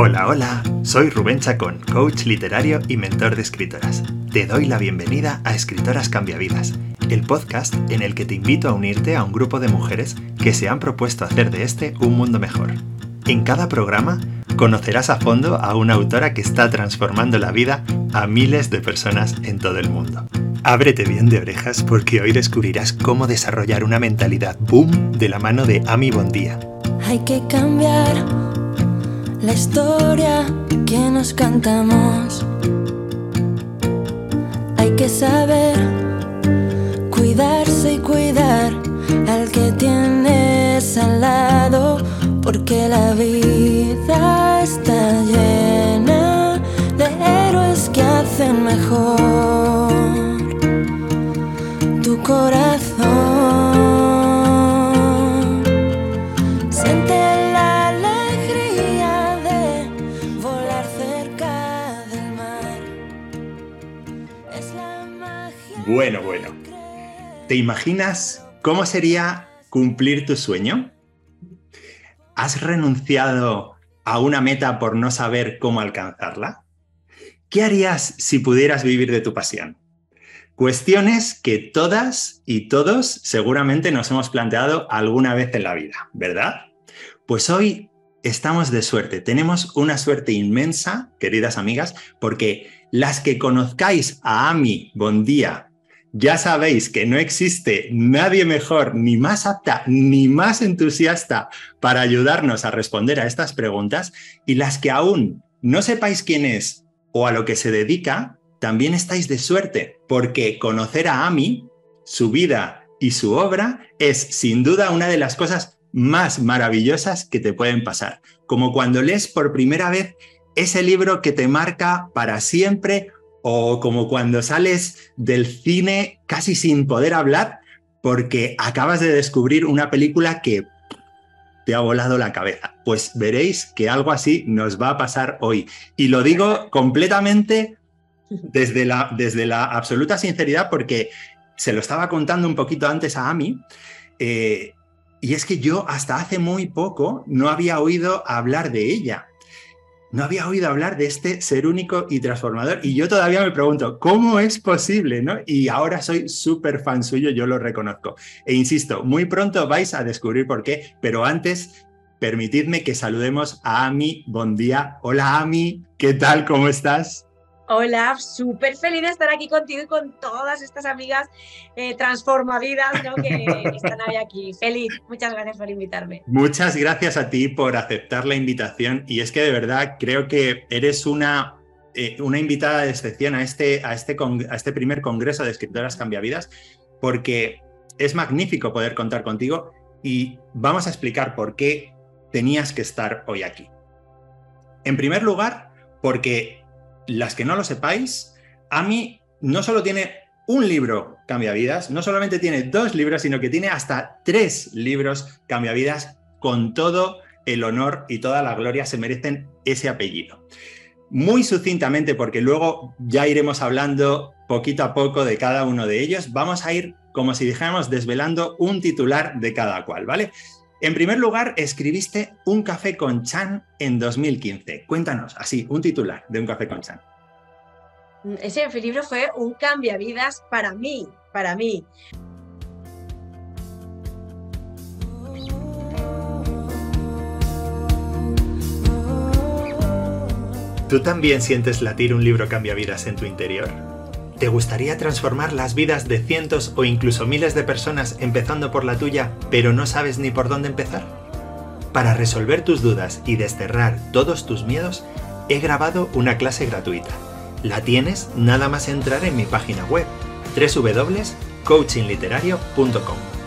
Hola, hola, soy Rubén Chacón, coach literario y mentor de escritoras. Te doy la bienvenida a Escritoras Cambiavidas, el podcast en el que te invito a unirte a un grupo de mujeres que se han propuesto hacer de este un mundo mejor. En cada programa conocerás a fondo a una autora que está transformando la vida a miles de personas en todo el mundo. Ábrete bien de orejas porque hoy descubrirás cómo desarrollar una mentalidad boom de la mano de Ami Bondía. Hay que cambiar la historia que nos cantamos. Hay que saber cuidarse y cuidar al que tienes al lado, porque la vida está llena de héroes que hacen mejor tu corazón. Bueno, bueno. ¿Te imaginas cómo sería cumplir tu sueño? ¿Has renunciado a una meta por no saber cómo alcanzarla? ¿Qué harías si pudieras vivir de tu pasión? Cuestiones que todas y todos seguramente nos hemos planteado alguna vez en la vida, ¿verdad? Pues hoy estamos de suerte, tenemos una suerte inmensa, queridas amigas, porque las que conozcáis a Ami Bondía ya sabéis que no existe nadie mejor, ni más apta, ni más entusiasta para ayudarnos a responder a estas preguntas y las que aún no sepáis quién es o a lo que se dedica, también estáis de suerte, porque conocer a Ami, su vida y su obra es sin duda una de las cosas más maravillosas que te pueden pasar, como cuando lees por primera vez ese libro que te marca para siempre o como cuando sales del cine casi sin poder hablar porque acabas de descubrir una película que te ha volado la cabeza. Pues veréis que algo así nos va a pasar hoy. Y lo digo completamente desde la, desde la absoluta sinceridad porque se lo estaba contando un poquito antes a Ami. eh, y es que yo hasta hace muy poco no había oído hablar de ella no había oído hablar de este ser único y transformador. Y yo todavía me pregunto, ¿cómo es posible? ¿no? Y ahora soy súper fan suyo, yo lo reconozco. E insisto, muy pronto vais a descubrir por qué, pero antes, permitidme que saludemos a Ami. Buen día. Hola Ami, ¿qué tal? ¿Cómo estás? Hola, súper feliz de estar aquí contigo y con todas estas amigas eh, transformavidas ¿no? que están hoy aquí. Feliz, muchas gracias por invitarme. Muchas gracias a ti por aceptar la invitación y es que de verdad creo que eres una, eh, una invitada de excepción a este, a, este a este primer congreso de escritoras cambiavidas porque es magnífico poder contar contigo y vamos a explicar por qué tenías que estar hoy aquí. En primer lugar, porque las que no lo sepáis, Ami no solo tiene un libro cambiavidas, no solamente tiene dos libros, sino que tiene hasta tres libros cambiavidas con todo el honor y toda la gloria se merecen ese apellido. Muy sucintamente, porque luego ya iremos hablando poquito a poco de cada uno de ellos, vamos a ir, como si dijéramos, desvelando un titular de cada cual, ¿vale? En primer lugar, escribiste Un café con Chan en 2015. Cuéntanos, así, un titular de Un café con Chan. Ese libro fue un cambiavidas para mí, para mí. ¿Tú también sientes latir un libro cambiavidas en tu interior? ¿Te gustaría transformar las vidas de cientos o incluso miles de personas empezando por la tuya, pero no sabes ni por dónde empezar? Para resolver tus dudas y desterrar todos tus miedos, he grabado una clase gratuita. La tienes nada más entrar en mi página web www.coachingliterario.com.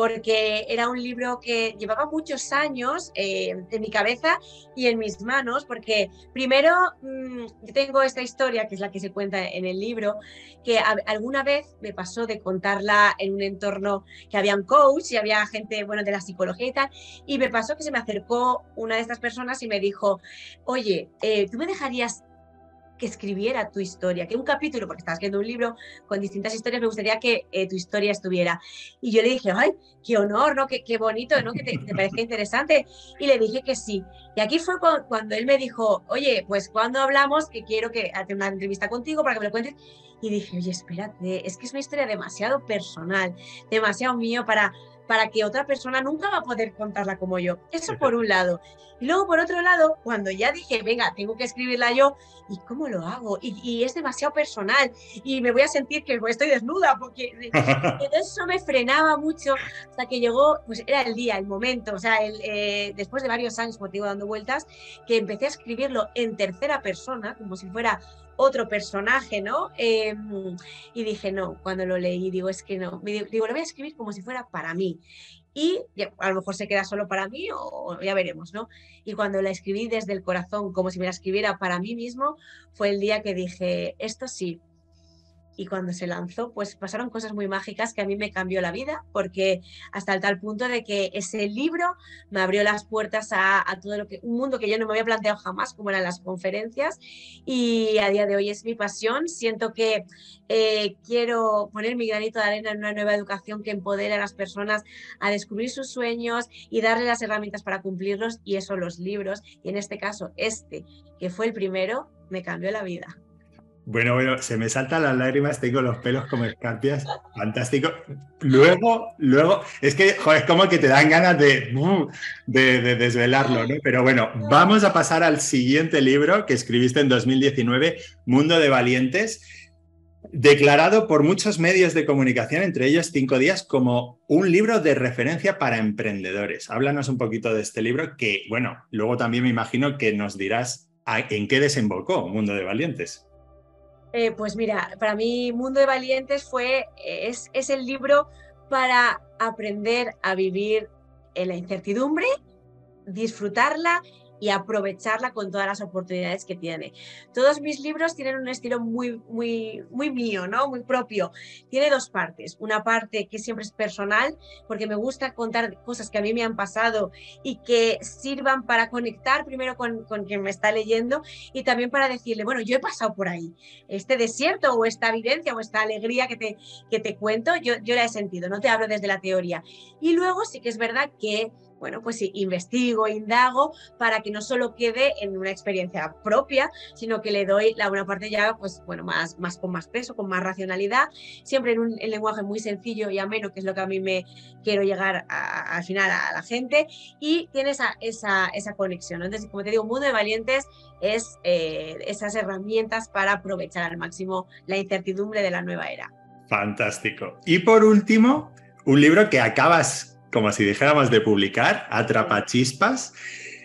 porque era un libro que llevaba muchos años eh, en mi cabeza y en mis manos, porque primero mm, yo tengo esta historia, que es la que se cuenta en el libro, que alguna vez me pasó de contarla en un entorno que había un coach y había gente, bueno, de la psicología y tal, y me pasó que se me acercó una de estas personas y me dijo, oye, eh, ¿tú me dejarías que escribiera tu historia, que un capítulo, porque estás escribiendo un libro con distintas historias, me gustaría que eh, tu historia estuviera. Y yo le dije, ay, qué honor, ¿no? Qué, qué bonito, ¿no? Que te, parece interesante. Y le dije que sí. Y aquí fue cuando, él me dijo, oye, pues cuando hablamos, que quiero que haga una entrevista contigo para que me lo cuentes. Y dije, oye, espérate, es que es una historia demasiado personal, demasiado mío para, para que otra persona nunca va a poder contarla como yo. Eso por un lado. Y luego por otro lado, cuando ya dije, venga, tengo que escribirla yo, ¿y cómo lo hago? Y, es demasiado personal y me voy a sentir que estoy desnuda porque eso me frenaba mucho hasta que llegó, pues era el día, el momento, o sea, el, eh, después de varios años, como te digo, dando vueltas, que empecé a escribirlo en tercera persona, como si fuera otro personaje, ¿no? Em, y dije, no, cuando lo leí, digo, es que no, digo, lo voy a escribir como si fuera para mí. Y a lo mejor se queda solo para mí o ya veremos, ¿no? Y cuando la escribí desde el corazón, como si me la escribiera para mí mismo, fue el día que dije, esto sí, y cuando se lanzó, pues pasaron cosas muy mágicas que a mí me cambió la vida, porque hasta el tal punto de que ese libro me abrió las puertas a, todo lo que, un mundo que yo no me había planteado jamás, como eran las conferencias, y a día de hoy es mi pasión. Siento que eh, quiero poner mi granito de arena en una nueva educación que empodere a las personas a descubrir sus sueños y darle las herramientas para cumplirlos, y eso los libros, y en este caso este, que fue el primero, me cambió la vida. Bueno, bueno, se me saltan las lágrimas, tengo los pelos como escarpias, fantástico. Luego, luego, es que, es como que te dan ganas de, de, desvelarlo, ¿no? Pero bueno, vamos a pasar al siguiente libro que escribiste en 2019, Mundo de Valientes, declarado por muchos medios de comunicación, entre ellos Cinco Días, como un libro de referencia para emprendedores. Háblanos un poquito de este libro que, bueno, luego también me imagino que nos dirás en qué desembocó Mundo de Valientes. Eh, pues mira, para mí Mundo de Valientes fue, es, es el libro para aprender a vivir en la incertidumbre, disfrutarla y aprovecharla con todas las oportunidades que tiene. Todos mis libros tienen un estilo muy, muy, muy mío, ¿no? Muy propio. Tiene dos partes. Una parte que siempre es personal, porque me gusta contar cosas que a mí me han pasado y que sirvan para conectar primero con, quien me está leyendo y también para decirle, bueno, yo he pasado por ahí. Este desierto o esta evidencia o esta alegría que te, que te cuento, yo, yo la he sentido, no te hablo desde la teoría. Y luego sí que es verdad que bueno, pues investigo, indago para que no solo quede en una experiencia propia, sino que le doy la buena parte ya, pues bueno, más, con más peso, con más racionalidad, siempre en un lenguaje muy sencillo y ameno, que es lo que a mí me quiero llegar al final a la gente, y tiene esa, esa, esa conexión. Entonces, como te digo, Mundo de Valientes es eh, esas herramientas para aprovechar al máximo la incertidumbre de la nueva era. Fantástico. Y por último, un libro que acabas como si dijéramos de publicar, Atrapachispas,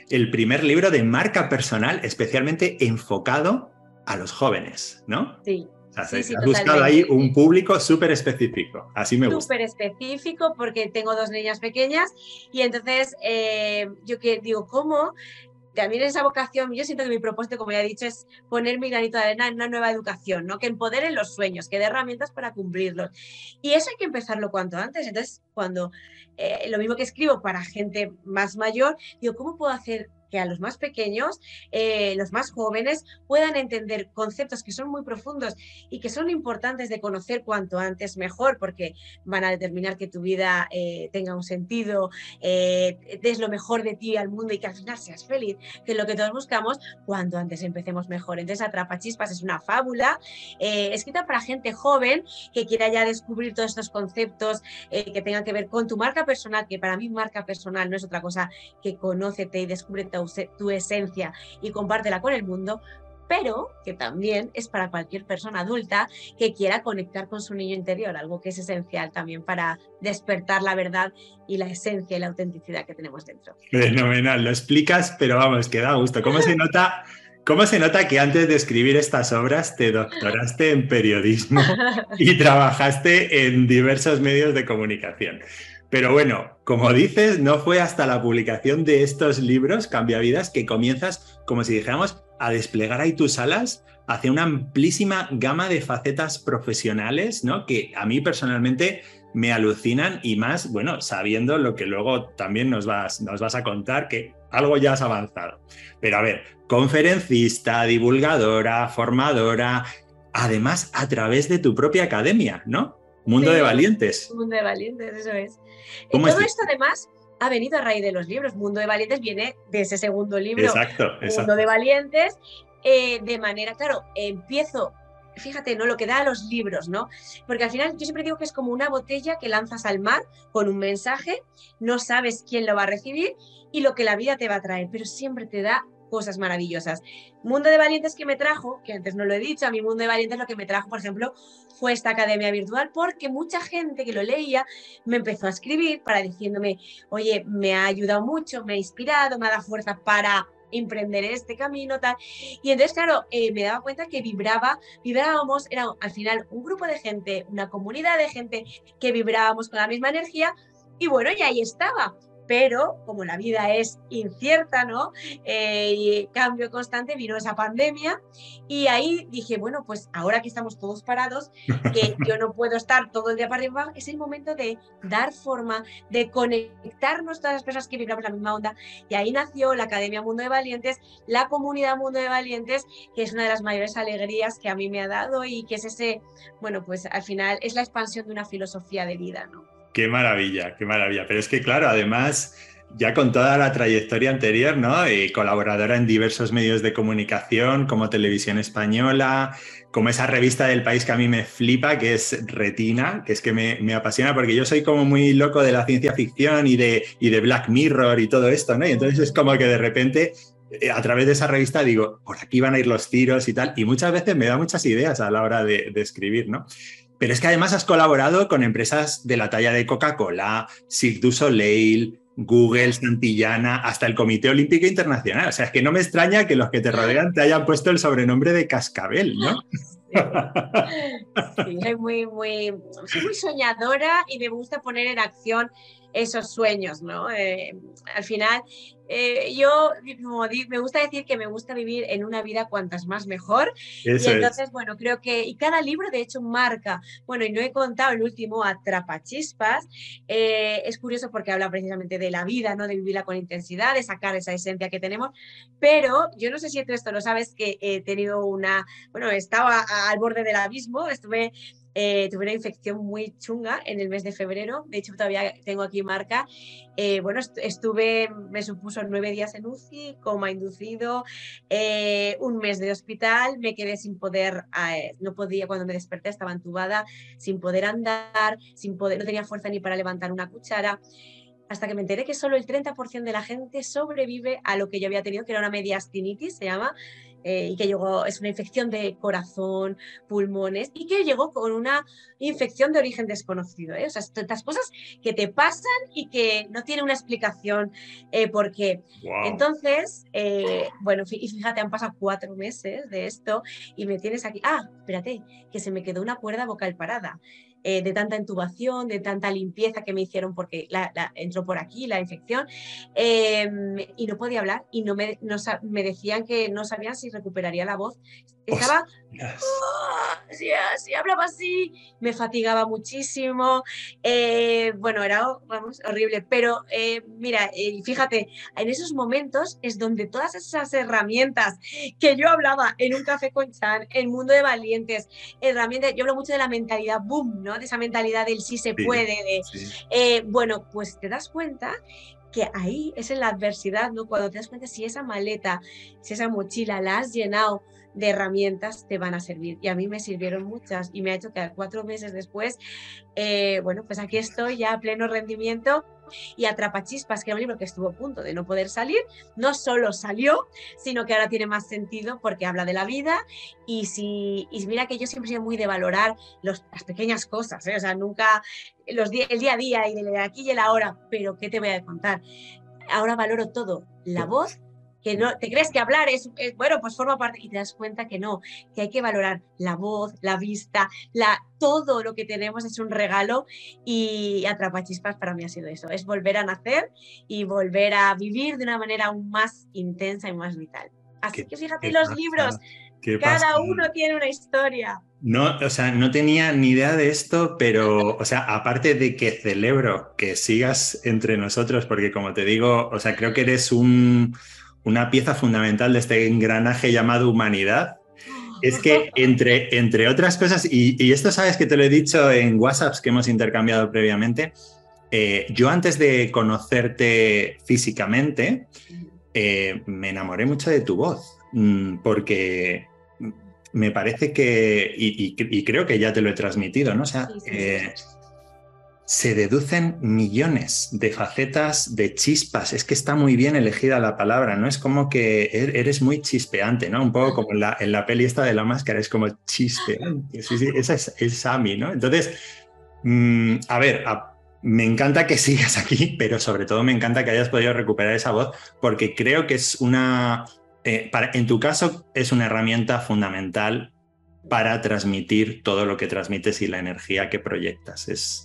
el primer libro de marca personal especialmente enfocado a los jóvenes, ¿no? Sí. O sea, has buscado ahí un público súper específico, así me gusta. Súper específico porque tengo dos niñas pequeñas y entonces eh, yo que digo, ¿cómo también esa vocación, yo siento que mi propósito, como ya he dicho, es poner mi granito de arena en una nueva educación, ¿no? Que empoderen los sueños, que dé herramientas para cumplirlos. Y eso hay que empezarlo cuanto antes. Entonces, cuando eh, lo mismo que escribo para gente más mayor, digo, ¿cómo puedo hacer que a los más pequeños, eh, los más jóvenes, puedan entender conceptos que son muy profundos y que son importantes de conocer cuanto antes mejor, porque van a determinar que tu vida eh, tenga un sentido, eh, des lo mejor de ti al mundo y que al final seas feliz, que es lo que todos buscamos, cuanto antes empecemos mejor. Entonces, Atrapa Chispas es una fábula escrita para gente joven que quiera ya descubrir todos estos conceptos que tengan que ver con tu marca personal, que para mí marca personal no es otra cosa que conócete y descúbrete tu, esencia y compártela con el mundo, pero que también es para cualquier persona adulta que quiera conectar con su niño interior, algo que es esencial también para despertar la verdad y la esencia y la autenticidad que tenemos dentro. Fenomenal, lo explicas, pero vamos, que da gusto. ¿Cómo se nota? ¿Cómo se nota que antes de escribir estas obras te doctoraste en periodismo y trabajaste en diversos medios de comunicación? Pero bueno, como dices, no fue hasta la publicación de estos libros, Cambia Vidas, que comienzas, como si dijéramos, a desplegar ahí tus alas hacia una amplísima gama de facetas profesionales, ¿no? Que a mí personalmente me alucinan y más, bueno, sabiendo lo que luego también nos vas, nos vas a contar, que algo ya has avanzado. Pero a ver, conferencista, divulgadora, formadora, además a través de tu propia academia, ¿no? Mundo de Valientes. Mundo de Valientes, eso es. Todo esto además ha venido a raíz de los libros. Mundo de Valientes viene de ese segundo libro. Exacto, exacto. Mundo de Valientes. Eh, de manera, claro, empiezo fíjate, ¿no? Lo que da a los libros, ¿no? Porque al final yo siempre digo que es como una botella que lanzas al mar con un mensaje, no sabes quién lo va a recibir y lo que la vida te va a traer, pero siempre te da cosas maravillosas. Mundo de Valientes que me trajo, que antes no lo he dicho, a mi Mundo de Valientes lo que me trajo, por ejemplo, fue esta academia virtual, porque mucha gente que lo leía me empezó a escribir para diciéndome, oye, me ha ayudado mucho, me ha inspirado, me ha dado fuerza para emprender este camino, tal. Y entonces, claro, eh, me daba cuenta que vibraba, vibrábamos, era al final un grupo de gente, una comunidad de gente que vibrábamos con la misma energía. Y bueno, y ahí estaba pero como la vida es incierta, ¿no? Eh, y cambio constante, vino esa pandemia y ahí dije, bueno, pues ahora que estamos todos parados, que yo no puedo estar todo el día para arriba, es el momento de dar forma, de conectarnos todas las personas que vibramos la misma onda. Y ahí nació la Academia Mundo de Valientes, la comunidad Mundo de Valientes, que es una de las mayores alegrías que a mí me ha dado y que es ese, bueno, pues al final es la expansión de una filosofía de vida, ¿no? Qué maravilla, qué maravilla. Pero es que, claro, además, ya con toda la trayectoria anterior, ¿no? Y colaboradora en diversos medios de comunicación, como Televisión Española, como esa revista del país que a mí me flipa, que es Retina, que es que me, apasiona, porque yo soy como muy loco de la ciencia ficción y de, y de Black Mirror y todo esto, ¿no? Y entonces es como que de repente eh, a través de esa revista digo, por aquí van a ir los tiros y tal, y muchas veces me da muchas ideas a la hora de, de escribir, ¿no? Pero es que además has colaborado con empresas de la talla de Coca-Cola, Cirque du Soleil, Google, Santillana, hasta el Comité Olímpico Internacional. O sea, es que no me extraña que los que te rodean te hayan puesto el sobrenombre de Cascabel, ¿no? Sí, soy muy, muy, soy muy soñadora y me gusta poner en acción esos sueños, ¿no? Eh, al final, eh, yo me gusta decir que me gusta vivir en una vida cuantas más mejor. y entonces, bueno, creo que, y cada libro de hecho marca, bueno, y no he contado el último, Atrapachispas, eh, es curioso porque habla precisamente de la vida, ¿no? De vivirla con intensidad, de sacar esa esencia que tenemos, pero yo no sé si tú esto lo sabes, que he tenido una, bueno, estaba al borde del abismo, estuve eh, tuve una infección muy chunga en el mes de febrero, de hecho todavía tengo aquí marca. Eh, bueno, estuve, me supuso nueve días en UCI, coma inducido, eh, un mes de hospital, me quedé sin poder, no podía, cuando me desperté estaba entubada, sin poder andar, sin poder, no tenía fuerza ni para levantar una cuchara. Hasta que me enteré que solo el 30% de la gente sobrevive a lo que yo había tenido, que era una mediastinitis, se llama, eh, y que llegó, es una infección de corazón, pulmones, y que llegó con una infección de origen desconocido. ¿eh? O sea, estas cosas que te pasan y que no tiene una explicación eh, por qué. Entonces, eh, bueno, y fíjate, han pasado cuatro meses de esto y me tienes aquí. Ah, espérate, que se me quedó una cuerda vocal parada. Eh, de tanta intubación, de tanta limpieza que me hicieron porque la, entró por aquí la infección em, y no podía hablar y no me, me decían que no sabían si recuperaría la voz. Estaba, así, hablaba así, me fatigaba muchísimo, eh, bueno, era vamos, horrible, pero eh, mira, fíjate, en esos momentos es donde todas esas herramientas que yo hablaba en un café con Chan, en Mundo de Valientes, herramientas, yo hablo mucho de la mentalidad boom, ¿no? De esa mentalidad del sí se puede, de, eh, bueno, pues te das cuenta que ahí es en la adversidad, ¿no? Cuando te das cuenta si esa maleta, si esa mochila la has llenado de herramientas te van a servir. Y a mí me sirvieron muchas y me ha hecho que cuatro meses después, eh, bueno, pues aquí estoy ya a pleno rendimiento y Atrapachispas, que era un libro que estuvo a punto de no poder salir, no solo salió, sino que ahora tiene más sentido porque habla de la vida y si y mira que yo siempre he sido muy de valorar las pequeñas cosas, ¿eh? o sea, nunca los, el día a día y de aquí y el ahora, pero ¿qué te voy a contar? Ahora valoro todo, la voz que no te crees que hablar es, bueno, pues forma parte y te das cuenta que no, que hay que valorar la voz, la vista, la, todo lo que tenemos es un regalo y Atrapachispas para mí ha sido eso, es volver a nacer y volver a vivir de una manera aún más intensa y más vital. Así que fíjate los libros, cada uno tiene una historia. No, o sea, no tenía ni idea de esto, pero, o sea, aparte de que celebro que sigas entre nosotros, porque como te digo, o sea, creo que eres un, una pieza fundamental de este engranaje llamado humanidad. Es que entre, entre otras cosas, y, esto sabes que te lo he dicho en WhatsApps que hemos intercambiado previamente, eh, yo antes de conocerte físicamente, eh, me enamoré mucho de tu voz, mm, porque me parece que, y, creo que ya te lo he transmitido, ¿no? O sea, eh, se deducen millones de facetas, de chispas. Es que está muy bien elegida la palabra, ¿no? Es como que er, eres muy chispeante, ¿no? Un poco como en la, en peli esta de la máscara, es como chispeante. Sí, sí, esa es, es Sammy, ¿no? Entonces, mm, a ver, me encanta que sigas aquí, pero sobre todo me encanta que hayas podido recuperar esa voz, porque creo que es una eh, en tu caso es una herramienta fundamental para transmitir todo lo que transmites y la energía que proyectas. Es,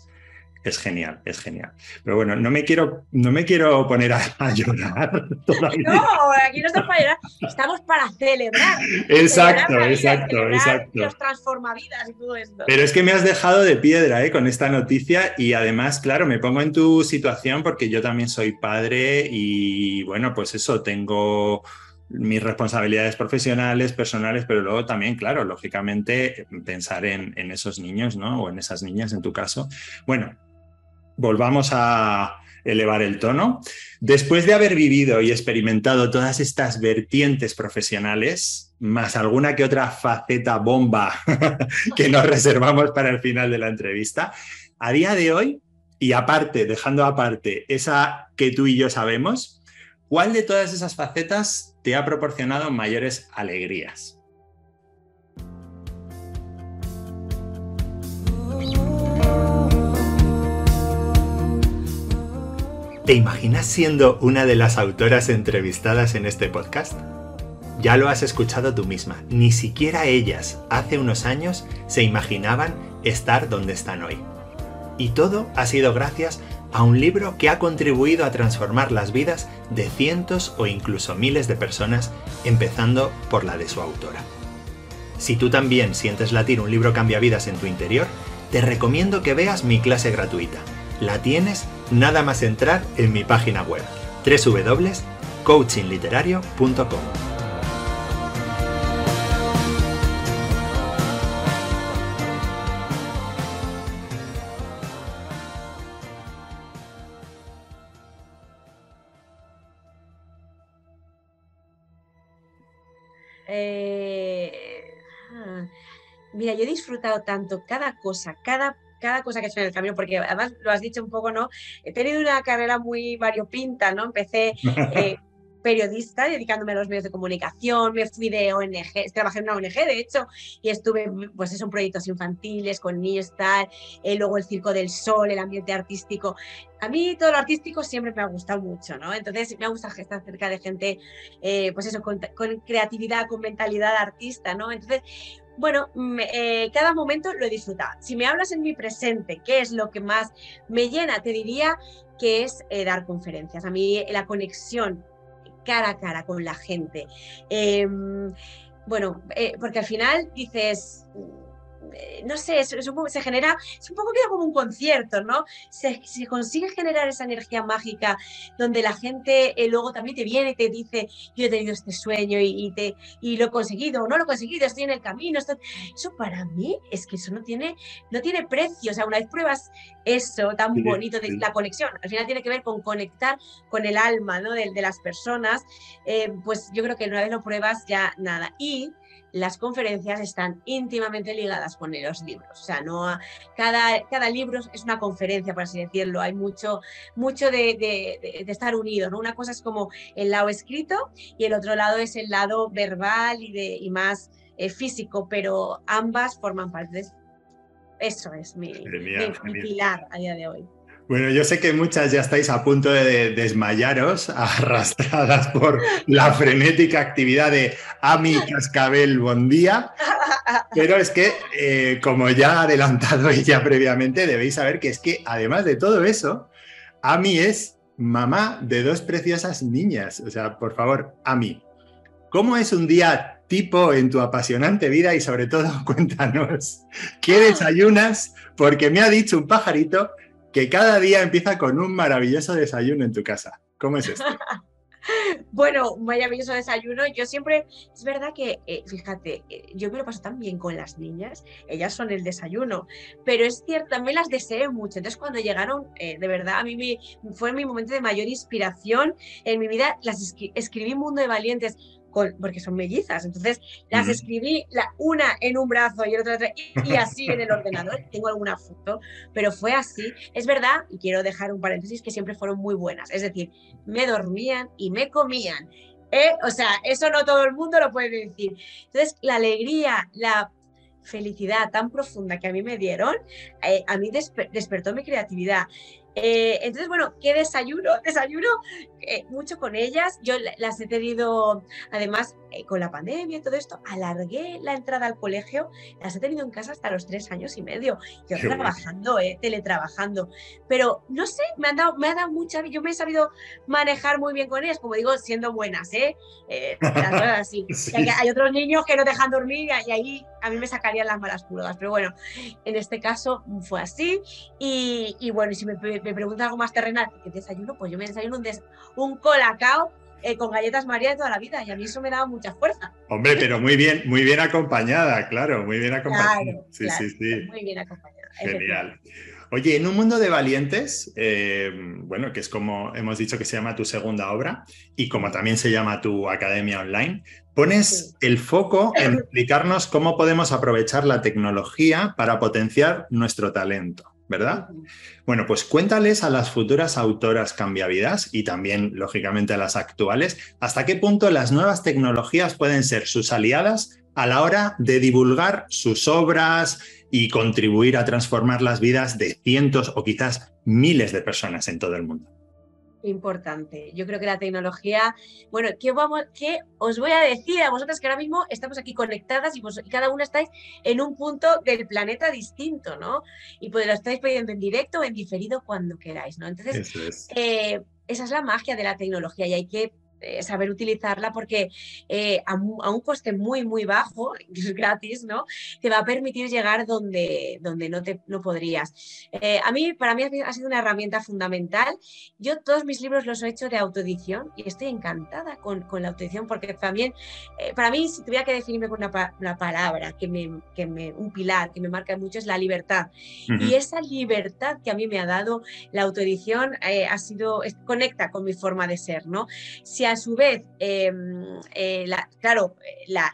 es genial, es genial. Pero bueno, no me quiero, no me quiero poner a, llorar todavía. No, aquí no estamos para llorar, estamos para celebrar. Exacto, exacto, exacto. Los transformavidas y todo esto. Pero es que me has dejado de piedra ¿eh? con esta noticia y además, claro, me pongo en tu situación porque yo también soy padre y bueno, pues eso, tengo mis responsabilidades profesionales, personales, pero luego también, claro, lógicamente pensar en, esos niños, ¿no? O en esas niñas en tu caso. Bueno, volvamos a elevar el tono. Después de haber vivido y experimentado todas estas vertientes profesionales, más alguna que otra faceta bomba que nos reservamos para el final de la entrevista, a día de hoy, y aparte, dejando aparte esa que tú y yo sabemos, ¿cuál de todas esas facetas te ha proporcionado mayores alegrías? ¿Te imaginas siendo una de las autoras entrevistadas en este podcast? Ya lo has escuchado tú misma, ni siquiera ellas hace unos años se imaginaban estar donde están hoy. Y todo ha sido gracias a un libro que ha contribuido a transformar las vidas de cientos o incluso miles de personas, empezando por la de su autora. Si tú también sientes latir un libro cambia vidas en tu interior, te recomiendo que veas mi clase gratuita. La tienes nada más entrar en mi página web www.coachingliterario.com. Mira, yo he disfrutado tanto cada cosa, cada, cada cosa que he hecho en el camino, porque además lo has dicho un poco, ¿no? He tenido una carrera muy variopinta, ¿no? Empecé eh, periodista, dedicándome a los medios de comunicación, me fui de ONG, trabajé en una ONG de hecho, y estuve, pues en proyectos infantiles, con niños, tal, eh, luego el Circo del Sol, el ambiente artístico. A mí todo lo artístico siempre me ha gustado mucho, ¿no? Entonces me gusta estar cerca de gente, eh, pues eso, con, con, creatividad, con mentalidad artista, ¿no? Entonces bueno, eh, cada momento lo he disfrutado. Si me hablas en mi presente, ¿qué es lo que más me llena? Te diría que es eh, dar conferencias. A mí la conexión cara a cara con la gente. Em, bueno, eh, porque al final dices, eh, no sé, es, se genera, es un poco como un concierto, ¿no? Se, consigue generar esa energía mágica donde la gente eh, luego también te viene y te dice, yo he tenido este sueño y, te, y lo he conseguido, o no lo he conseguido, estoy en el camino. Eso para mí es que eso no tiene, no tiene precio. O sea, una vez pruebas eso tan bonito de la conexión, al final tiene que ver con conectar con el alma ¿no? de, las personas, eh, pues yo creo que una vez lo pruebas ya nada. Y las conferencias están íntimamente ligadas con los libros. O sea, no cada, cada libro es una conferencia, por así decirlo. Hay mucho, mucho de, estar unido. ¿no? Una cosa es como el lado escrito y el otro lado es el lado verbal y, de, y más eh, físico, pero ambas forman parte de eso. es mi, mi pilar a día de hoy. Bueno, yo sé que muchas ya estáis a punto de desmayaros, arrastradas por la frenética actividad de Ami Cascabel Bondía, pero es que, eh, como ya ha adelantado ella previamente, debéis saber que es que, además de todo eso, Ami es mamá de dos preciosas niñas. O sea, por favor, Ami, ¿cómo es un día tipo en tu apasionante vida y sobre todo cuéntanos qué desayunas? Porque me ha dicho un pajarito que cada día empieza con un maravilloso desayuno en tu casa. ¿Cómo es esto? bueno, un maravilloso desayuno. Yo siempre, es verdad que, eh, fíjate, eh, yo me lo paso tan bien con las niñas, ellas son el desayuno, pero es cierto, también las deseé mucho. Entonces, cuando llegaron, eh, de verdad, a mí me, fue mi momento de mayor inspiración en mi vida. Las escribí Mundo de Valientes porque son mellizas. Entonces las escribí la, una en un brazo y otra, y, así en el ordenador. Tengo alguna foto, pero fue así. Es verdad, y quiero dejar un paréntesis, que siempre fueron muy buenas. Es decir, me dormían y me comían. ¿eh? O sea, eso no todo el mundo lo puede decir. Entonces, la alegría, la felicidad tan profunda que a mí me dieron, eh, a mí despertó mi creatividad. Eh, entonces, bueno, ¿qué desayuno? Desayuno eh, mucho con ellas. Yo las he tenido, además, eh, con la pandemia y todo esto, alargué la entrada al colegio. Las he tenido en casa hasta los tres años y medio. Yo trabajando, teletrabajando. Pero no sé, me, han dado, me ha dado mucha. Yo me he sabido manejar muy bien con ellas, como digo, siendo buenas, ¿eh? así. Hay otros niños que no dejan dormir y ahí a mí me sacarían las malas pulgas. Pero bueno, en este caso fue así. Y, y bueno, si me me preguntan algo más terrenal, ¿qué desayuno? Pues yo me desayuno un, un colacao eh, con galletas María de toda la vida y a mí eso me daba mucha fuerza. Hombre, pero muy bien, muy bien acompañada, claro, muy bien acompañada. sí, sí, sí. Muy bien acompañada. Genial. Oye, en un mundo de valientes, eh, bueno, que es como hemos dicho que se llama tu segunda obra y como también se llama tu academia online, pones el foco en explicarnos cómo podemos aprovechar la tecnología para potenciar nuestro talento. ¿Verdad? Bueno, pues cuéntales a las futuras autoras cambiavidas y también, lógicamente, a las actuales, hasta qué punto las nuevas tecnologías pueden ser sus aliadas a la hora de divulgar sus obras y contribuir a transformar las vidas de cientos o quizás miles de personas en todo el mundo importante. Yo creo que la tecnología, bueno, ¿qué, vamos, qué os voy a decir a vosotras que ahora mismo estamos aquí conectadas y, cada una estáis en un punto del planeta distinto, ¿no? Y pues lo estáis pidiendo en directo o en diferido cuando queráis, ¿no? Entonces, eh, esa es la magia de la tecnología y hay que eh, saber utilizarla porque eh, a, un coste muy, muy bajo, gratis, ¿no? Te va a permitir llegar donde, donde no, te, no podrías. Eh, a mí, para mí ha sido una herramienta fundamental. Yo todos mis libros los he hecho de autoedición y estoy encantada con, con la autoedición porque también, para mí, si tuviera que definirme con una, palabra, que me, que me, un pilar que me marca mucho es la libertad. Y esa libertad que a mí me ha dado la autoedición ha sido, conecta con mi forma de ser, ¿no? Si a su vez, em, eh, claro, la,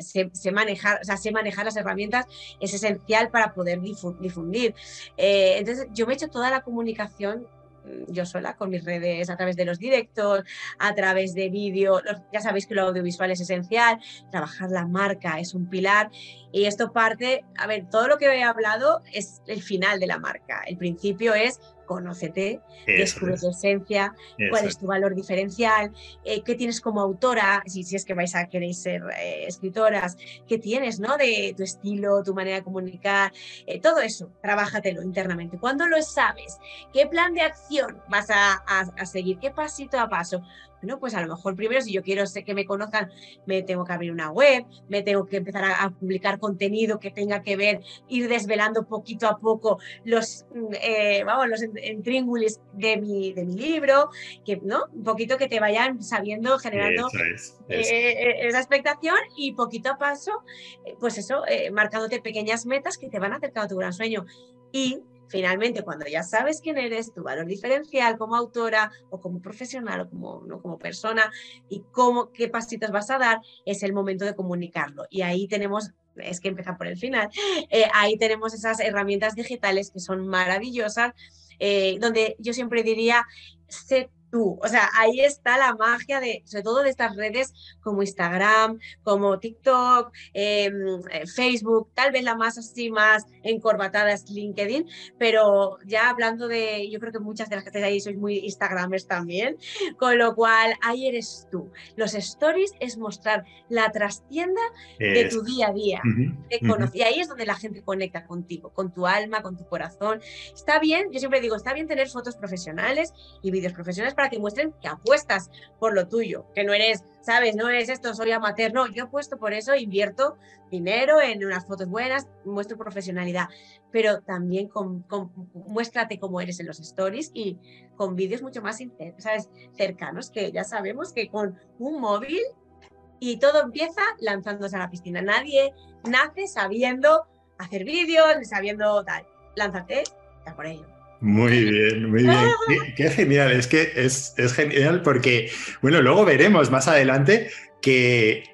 se, manejar, o sea, manejar las herramientas es esencial para poder difundir. Eh, entonces, yo me he hecho toda la comunicación mm, yo sola con mis redes a través de los directos, a través de vídeo. Ya sabéis que lo audiovisual es esencial, trabajar la marca es un pilar y esto parte, a ver, todo lo que he hablado es el final de la marca. El principio es conócete, descubre tu esencia, cuál es tu valor diferencial, eh, qué tienes como autora, si, si, es que vais a querer ser eh, escritoras, qué tienes, ¿no? De tu estilo, tu manera de comunicar, eh, todo eso, trabájatelo internamente. Cuando lo sabes, qué plan de acción vas a, a seguir, qué pasito a paso, bueno, pues a lo mejor primero si yo quiero que me conozcan, me tengo que abrir una web, me tengo que empezar a, publicar contenido que tenga que ver, ir desvelando poquito a poco los, mm, eh, vamos, los intríngulis de mi, de mi libro, que, ¿no? Un poquito que te vayan sabiendo, generando eh, eh, esa expectación y poquito a paso, pues eso, marcándote pequeñas metas que te van a acercar a tu gran sueño. Y Finalmente, cuando ya sabes quién eres, tu valor diferencial como autora o como profesional o como, ¿no? como persona y cómo, qué pasitos vas a dar, es el momento de comunicarlo. Y ahí tenemos es que empieza por el final. Eh, ahí tenemos esas herramientas digitales que son maravillosas, eh, donde yo siempre diría, sé tú. O sea, ahí está la magia de, sobre todo de estas redes como Instagram, como TikTok, em, eh, Facebook, tal vez la más así, más encorbatada es LinkedIn, pero ya hablando de, yo creo que muchas de las que estáis ahí sois muy Instagramers también, con lo cual ahí eres tú. Los stories es mostrar la trastienda de tu día a día. Y ahí es donde la gente conecta contigo, con tu alma, con tu corazón. Está bien, yo siempre digo, está bien tener fotos profesionales y vídeos profesionales para que muestren que apuestas por lo tuyo, que no eres, sabes, no eres esto, soy amateur, no, yo apuesto por eso, invierto dinero en unas fotos buenas, muestro profesionalidad, pero también con, muéstrate cómo eres en los stories y con vídeos mucho más, sabes, cercanos, que ya sabemos que con un móvil y todo empieza lanzándose a la piscina. Nadie nace sabiendo hacer vídeos, sabiendo tal. Lánzate, está por ello. Muy bien, muy bien. Qué, genial, es que es, genial porque, bueno, luego veremos más adelante que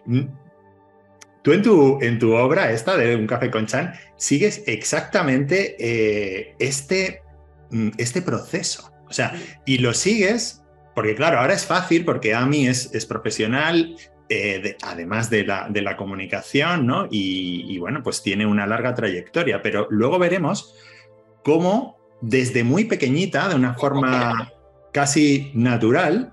tú en tu, en tu obra esta de Un café con Chan sigues exactamente eh, este, mm, este proceso. O sea, y lo sigues porque, claro, ahora es fácil porque Ami es, es profesional, eh, además de la, de la comunicación, ¿no? Y, bueno, pues tiene una larga trayectoria, pero luego veremos cómo desde muy pequeñita, de una forma casi natural,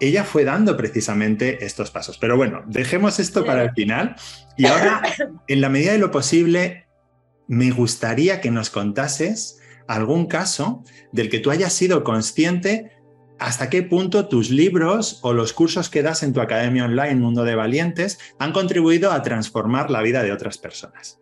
ella fue dando precisamente estos pasos. Pero bueno, dejemos esto para el final. Y ahora, en la medida de lo posible, me gustaría que nos contases algún caso del que tú hayas sido consciente hasta qué punto tus libros o los cursos que das en tu academia online Mundo de Valientes han contribuido a transformar la vida de otras personas.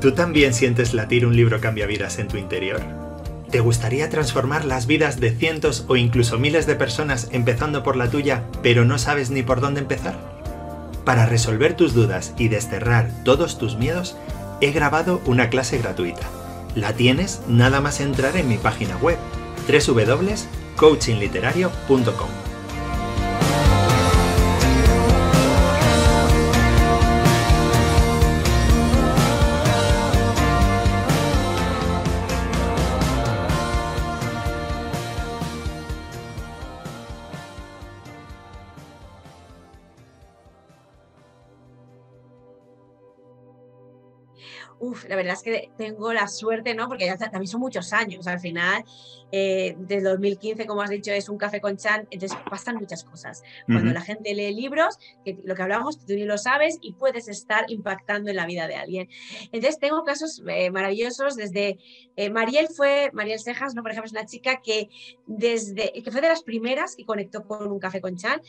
¿Tú también sientes latir un libro cambia vidas en tu interior? ¿Te gustaría transformar las vidas de cientos o incluso miles de personas empezando por la tuya, pero no sabes ni por dónde empezar? Para resolver tus dudas y desterrar todos tus miedos, he grabado una clase gratuita. La tienes nada más entrar en mi página web www.coachingliterario.com. Uf, la verdad es que tengo la suerte, ¿no? Porque ya también son muchos años. Al final, eh, desde 2015, como has dicho, es un café con chan, entonces pasan muchas cosas. Cuando la gente lee libros, que lo que hablamos, tú ni lo sabes y puedes estar impactando en la vida de alguien. Entonces, tengo casos eh, maravillosos desde eh, Mariel fue, Mariel Cejas, ¿no? Por ejemplo, es una chica que desde, que fue de las primeras que conectó con un café con chan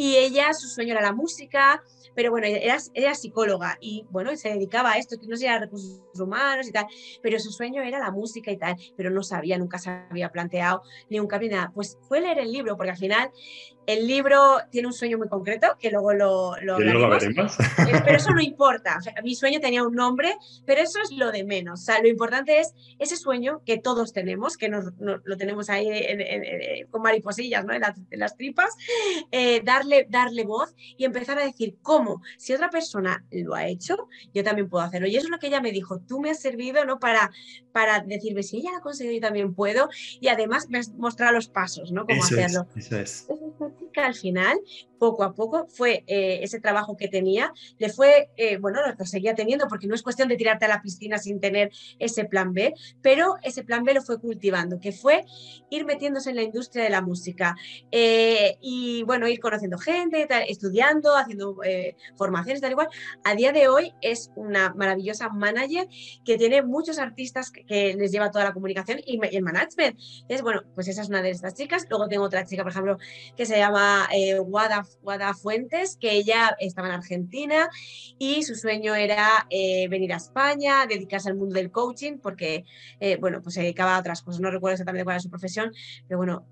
y ella, su sueño era la música, pero bueno, era, era psicóloga y bueno, se dedicaba a esto, que no sé, a recursos humanos y tal, pero su sueño era la música y tal, pero no sabía, nunca se había planteado ni un cambio nada. Pues fue leer el libro, porque al final el libro tiene un sueño muy concreto, que luego lo, lo, veremos. Pero eso no importa. mi sueño tenía un nombre, pero eso es lo de menos. O sea, lo importante es ese sueño que todos tenemos, que nos, lo tenemos ahí con mariposillas ¿no? en, las, tripas, eh, darle, darle voz y empezar a decir cómo, si otra persona lo ha hecho, yo también puedo hacerlo. Y eso es lo que ella me dijo, tú me has servido ¿no? para, para decirme, si ella lo ha conseguido, yo también puedo. Y además me has mostrado los pasos, ¿no? Cómo hacerlo. eso es que al final, poco a poco, fue eh, ese trabajo que tenía, le fue, eh, bueno, lo seguía teniendo, porque no es cuestión de tirarte a la piscina sin tener ese plan B, pero ese plan B lo fue cultivando, que fue ir metiéndose en la industria de la música eh, y, bueno, ir conociendo gente, estudiando, haciendo formaciones, tal igual. A día de hoy es una maravillosa manager que tiene muchos artistas que, les lleva toda la comunicación y, el management. Es bueno, pues esa es una de estas chicas. Luego tengo otra chica, por ejemplo, que se llama Wada, Fuentes, que ella estaba en Argentina y su sueño era eh, venir a España, dedicarse al mundo del coaching, porque, eh, bueno, pues se dedicaba a otras cosas, no recuerdo exactamente cuál era su profesión, pero bueno,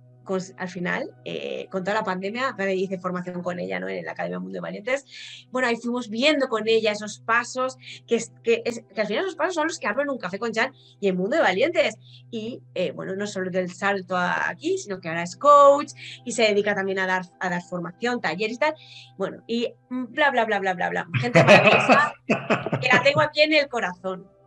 al final, eh, con toda la pandemia, hice formación con ella ¿no? en la Academia Mundo de Valientes. Bueno, ahí fuimos viendo con ella esos pasos, que, que, al final esos pasos son los que hablo en un café con Jan y en Mundo de Valientes. Y eh, bueno, no solo del salto aquí, sino que ahora es coach y se dedica también a dar, a dar formación, talleres y tal. Bueno, y bla, bla, bla, bla, bla, bla. Gente maravillosa que la tengo aquí en el corazón.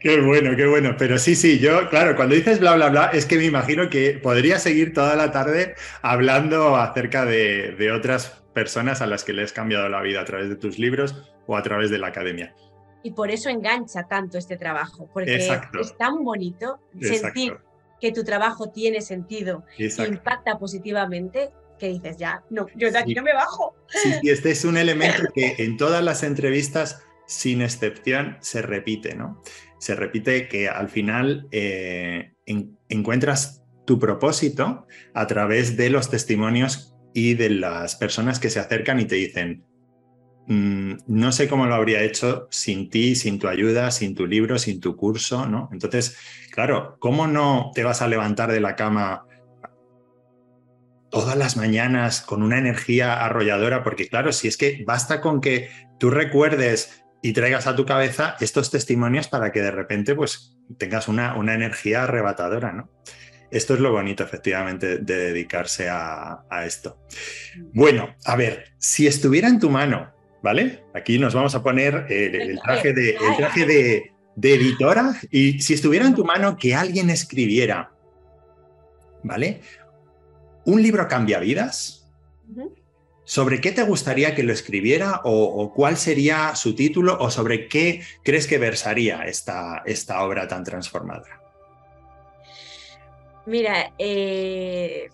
Qué bueno, qué bueno. Pero sí, sí, yo, claro, cuando dices bla, bla, bla, es que me imagino que podría seguir toda la tarde hablando acerca de, otras personas a las que le has cambiado la vida a través de tus libros o a través de la academia. Y por eso engancha tanto este trabajo, porque es tan bonito sentir que tu trabajo tiene sentido y impacta positivamente que dices, ya, no, yo de aquí no me bajo. Sí, sí, este es un elemento que en todas las entrevistas sin excepción, se repite, ¿no? Se repite que al final eh, encuentras tu propósito a través de los testimonios y de las personas que se acercan y te dicen, mm, no sé cómo lo habría hecho sin ti, sin tu ayuda, sin tu libro, sin tu curso, ¿no? Entonces, claro, ¿cómo no te vas a levantar de la cama todas las mañanas con una energía arrolladora? Porque claro, si es que basta con que tú recuerdes y traigas a tu cabeza estos testimonios para que de repente pues tengas una, una energía arrebatadora, ¿no? Esto es lo bonito, efectivamente, de dedicarse a, esto. Bueno, a ver, si estuviera en tu mano, ¿vale? Aquí nos vamos a poner el, traje, de, el traje de, editora y si estuviera en tu mano que alguien escribiera, ¿vale? Un libro cambia vidas. ¿Sobre qué te gustaría que lo escribiera o, cuál sería su título o sobre qué crees que versaría esta, esta obra tan transformada? Mira, eh,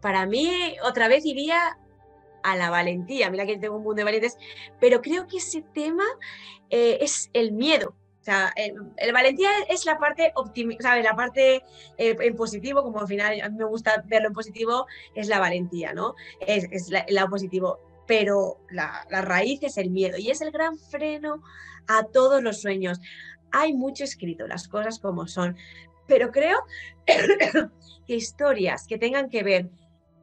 para mí otra vez iría a la valentía. Mira que tengo un mundo de valientes, pero creo que ese tema eh, es el miedo. O sea, el, valentía es la parte optimista, ¿sabes? La parte eh, en positivo, como al final a mí me gusta verlo en positivo, es la valentía, ¿no? Es, es la, lado positivo. Pero la, la raíz es el miedo y es el gran freno a todos los sueños. Hay mucho escrito, las cosas como son, pero creo que historias que tengan que ver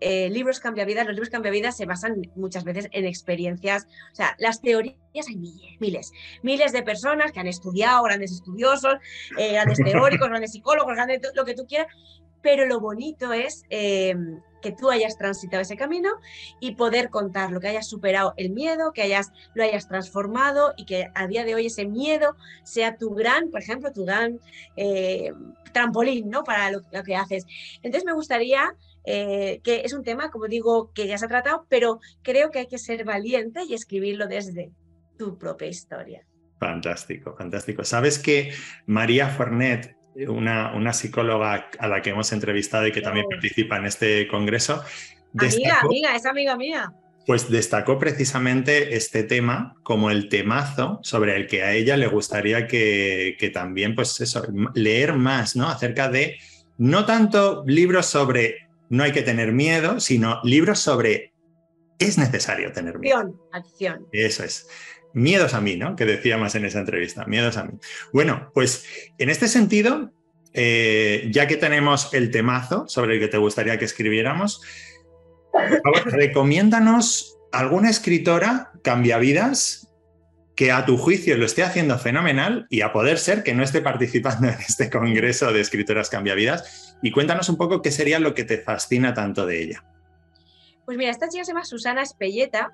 eh, libros cambiavidas, los libros cambiavidas se basan muchas veces en experiencias, o sea, las teorías hay miles, miles, de personas que han estudiado, grandes estudiosos, eh, grandes teóricos, grandes psicólogos, grandes, lo que tú quieras, pero lo bonito es eh, que tú hayas transitado ese camino y poder contarlo, que hayas superado el miedo, que hayas, lo hayas transformado y que a día de hoy ese miedo sea tu gran, por ejemplo, tu gran trampolín, ¿no? Para lo, lo, que haces. Entonces me gustaría eh, que es un tema, como digo, que ya se ha tratado, pero creo que hay que ser valiente y escribirlo desde tu propia historia. Fantástico, fantástico. Sabes que María Fornet, una, una psicóloga a la que hemos entrevistado y que también oh. participa en este congreso, amiga, amiga, es amiga mía. Pues destacó precisamente este tema como el temazo sobre el que a ella le gustaría que, que también, pues eso, leer más, ¿no? Acerca de no tanto libros sobre no hay que tener miedo, sino libros sobre es necesario tener miedo. Acción, acción. Eso es. Miedos a mí, ¿no? Que decía más en esa entrevista, miedos a mí. Bueno, pues en este sentido, eh, ya que tenemos el temazo sobre el que te gustaría que escribiéramos, favor, recomiéndanos alguna escritora cambiavidas que a tu juicio lo esté haciendo fenomenal y a poder ser que no esté participando en este congreso de escritoras cambiavidas. Y cuéntanos un poco qué sería lo que te fascina tanto de ella. Pues mira, esta chica se llama Susana Espelleta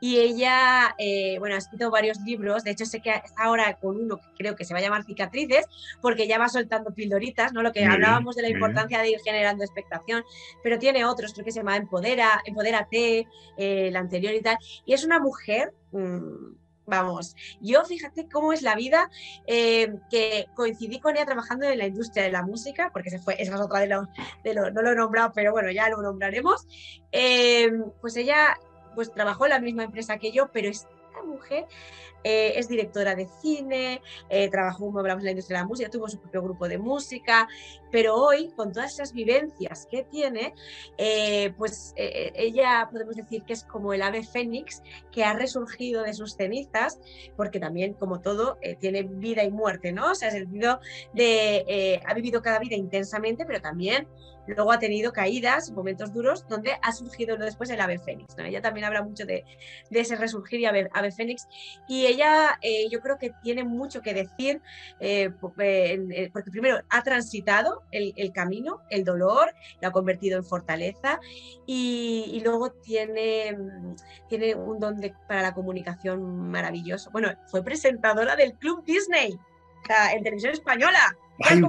y ella, eh, bueno, ha escrito varios libros, de hecho sé que está ahora con uno que creo que se va a llamar Cicatrices, porque ya va soltando pildoritas, ¿no? Lo que hablábamos de la importancia de ir generando expectación, pero tiene otros, creo que se llama Empodera, Empodérate, eh, el anterior y tal, y es una mujer... Mm, Vamos, yo fíjate cómo es la vida, eh, que coincidí con ella trabajando en la industria de la música, porque se fue, esa es otra de los, de no lo he nombrado, pero bueno, ya lo nombraremos. Eh, pues ella pues trabajó en la misma empresa que yo, pero es tan mujer eh, es directora de cine, eh, trabajó, como hablamos, en la industria de la música, tuvo su propio grupo de música, pero hoy, con todas esas vivencias que tiene, eh, pues ella podemos decir que es como el ave fénix que ha resurgido de sus cenizas, porque también, como todo, tiene vida y muerte, ¿no? O sea, es de, ha vivido cada vida intensamente, pero también luego ha tenido caídas, momentos duros, donde ha surgido después el ave fénix. ¿no? Ella también habla mucho de, ese resurgir y ave, fénix. Y ella eh, yo creo que tiene mucho que decir, eh, eh, porque primero ha transitado el, camino, el dolor, lo ha convertido en fortaleza y, luego tiene, tiene un don para la comunicación maravilloso. Bueno, fue presentadora del Club Disney. en televisión española. Ay,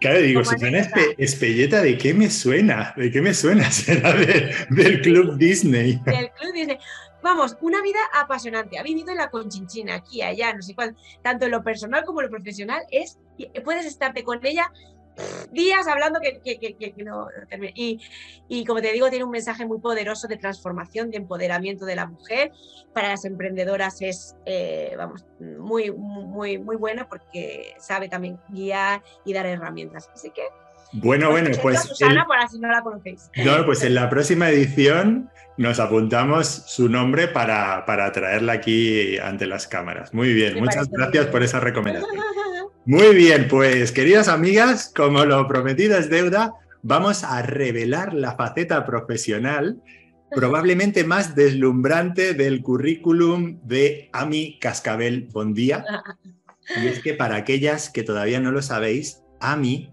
Claro, digo, Susana Espelleta, ¿de qué me suena? ¿De qué me suena? Será del Club Disney. Del Club Disney. Vamos, una vida apasionante. Ha vivido en la Conchinchina, aquí, allá, no sé cuál. Tanto en lo personal como en lo profesional. Es, puedes estarte con ella días hablando que, no termina. Y, como te digo, tiene un mensaje muy poderoso de transformación, de empoderamiento de la mujer. Para las emprendedoras es, eh, vamos, muy, muy, muy bueno porque sabe también guiar y dar herramientas. Así que... Bueno, bueno, pues... Susana, por así no la conocéis. No, pues en la próxima edición nos apuntamos su nombre para, para traerla aquí ante las cámaras. Muy bien, muchas gracias por esa recomendación. Muy bien, pues queridas amigas, como lo prometido es deuda, vamos a revelar la faceta profesional probablemente más deslumbrante del currículum de Ami Cascabel Bondía. Y es que para aquellas que todavía no lo sabéis, Ami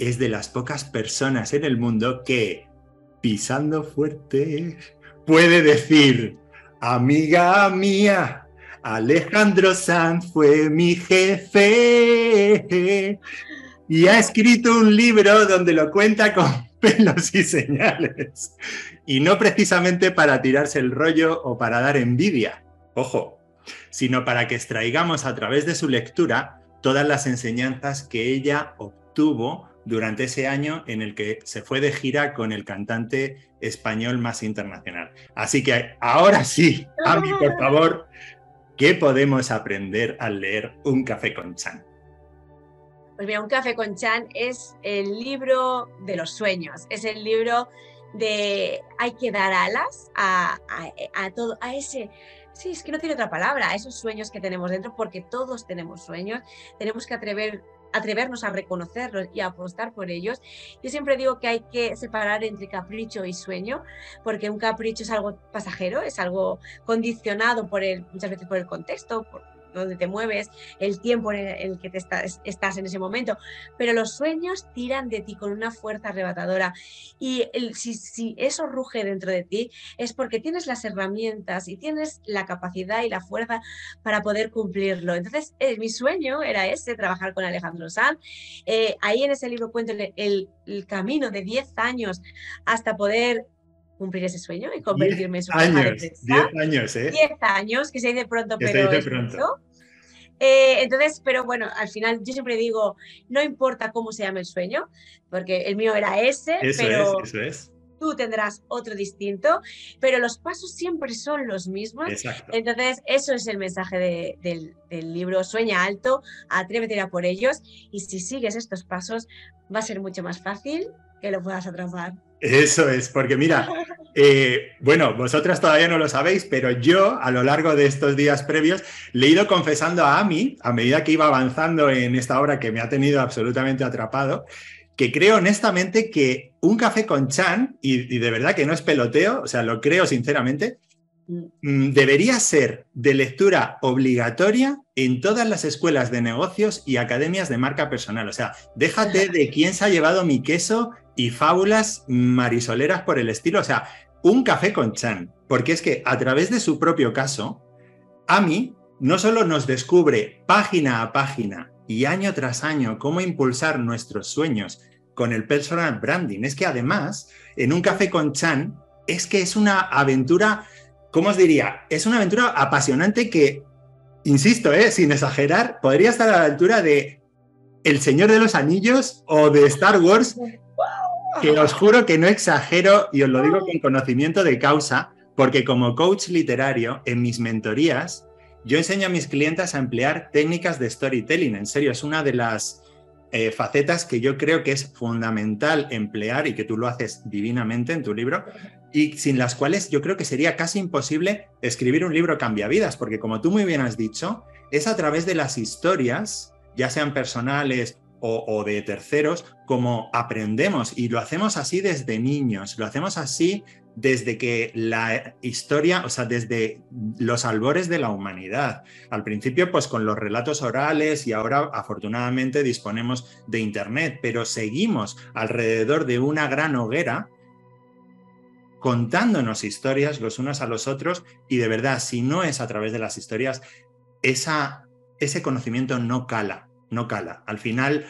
es de las pocas personas en el mundo que, pisando fuerte, puede decir, amiga mía, Alejandro Sanz fue mi jefe y ha escrito un libro donde lo cuenta con pelos y señales. Y no precisamente para tirarse el rollo o para dar envidia, ojo, sino para que extraigamos a través de su lectura todas las enseñanzas que ella obtuvo durante ese año en el que se fue de gira con el cantante español más internacional. Así que ahora sí, Ami, por favor, ¿Qué podemos aprender al leer Un café con Chan? Pues mira, Un café con Chan es el libro de los sueños, es el libro de hay que dar alas a, todo, a ese, sí, es que no tiene otra palabra, a esos sueños que tenemos dentro, porque todos tenemos sueños, tenemos que atrever atrevernos a reconocerlos y a apostar por ellos. Yo siempre digo que hay que separar entre capricho y sueño, porque un capricho es algo pasajero, es algo condicionado por el, muchas veces por el contexto, por, donde te mueves, el tiempo en el, que te estás, estás, en ese momento, pero los sueños tiran de ti con una fuerza arrebatadora y si, eso ruge dentro de ti es porque tienes las herramientas y tienes la capacidad y la fuerza para poder cumplirlo. Entonces, eh, mi sueño era ese, trabajar con Alejandro Sanz. Eh, ahí en ese libro cuento el, camino de 10 años hasta poder cumplir ese sueño y convertirme en su años, 10 años, ¿eh? 10 años, que se dice pronto, pero es pronto. Eh, entonces, pero bueno, al final yo siempre digo, no importa cómo se llame el sueño, porque el mío era ese, pero tú tendrás otro distinto, pero los pasos siempre son los mismos. Entonces, eso es el mensaje del, del, libro Sueña alto, atrévete a por ellos y si sigues estos pasos va a ser mucho más fácil que lo puedas atrapar. Eso es, porque mira, eh, bueno, vosotras todavía no lo sabéis, pero yo a lo largo de estos días previos le he ido confesando a Ami, a medida que iba avanzando en esta obra que me ha tenido absolutamente atrapado, que creo honestamente que un café con Chan, y, de verdad que no es peloteo, o sea, lo creo sinceramente, mm, debería ser de lectura obligatoria en todas las escuelas de negocios y academias de marca personal. O sea, déjate de quién se ha llevado mi queso y fábulas marisoleras por el estilo. O sea, un café con Chan, porque es que a través de su propio caso, Ami no solo nos descubre página a página y año tras año cómo impulsar nuestros sueños con el personal branding, es que además, en un café con Chan, es que es una aventura, ¿cómo os diría? Es una aventura apasionante que, insisto, ¿eh? sin exagerar, podría estar a la altura de El Señor de los Anillos o de Star Wars que os juro que no exagero y os lo digo con conocimiento de causa, porque como coach literario, en mis mentorías, yo enseño a mis clientes a emplear técnicas de storytelling. En serio, es una de las eh, facetas que yo creo que es fundamental emplear y que tú lo haces divinamente en tu libro y sin las cuales yo creo que sería casi imposible escribir un libro cambiavidas, porque como tú muy bien has dicho, es a través de las historias, ya sean personales o, de terceros, como aprendemos y lo hacemos así desde niños, lo hacemos así desde que la historia, o sea, desde los albores de la humanidad. Al principio, pues con los relatos orales y ahora afortunadamente disponemos de Internet, pero seguimos alrededor de una gran hoguera contándonos historias los unos a los otros y de verdad, si no es a través de las historias, ese conocimiento no cala, no cala. Al final,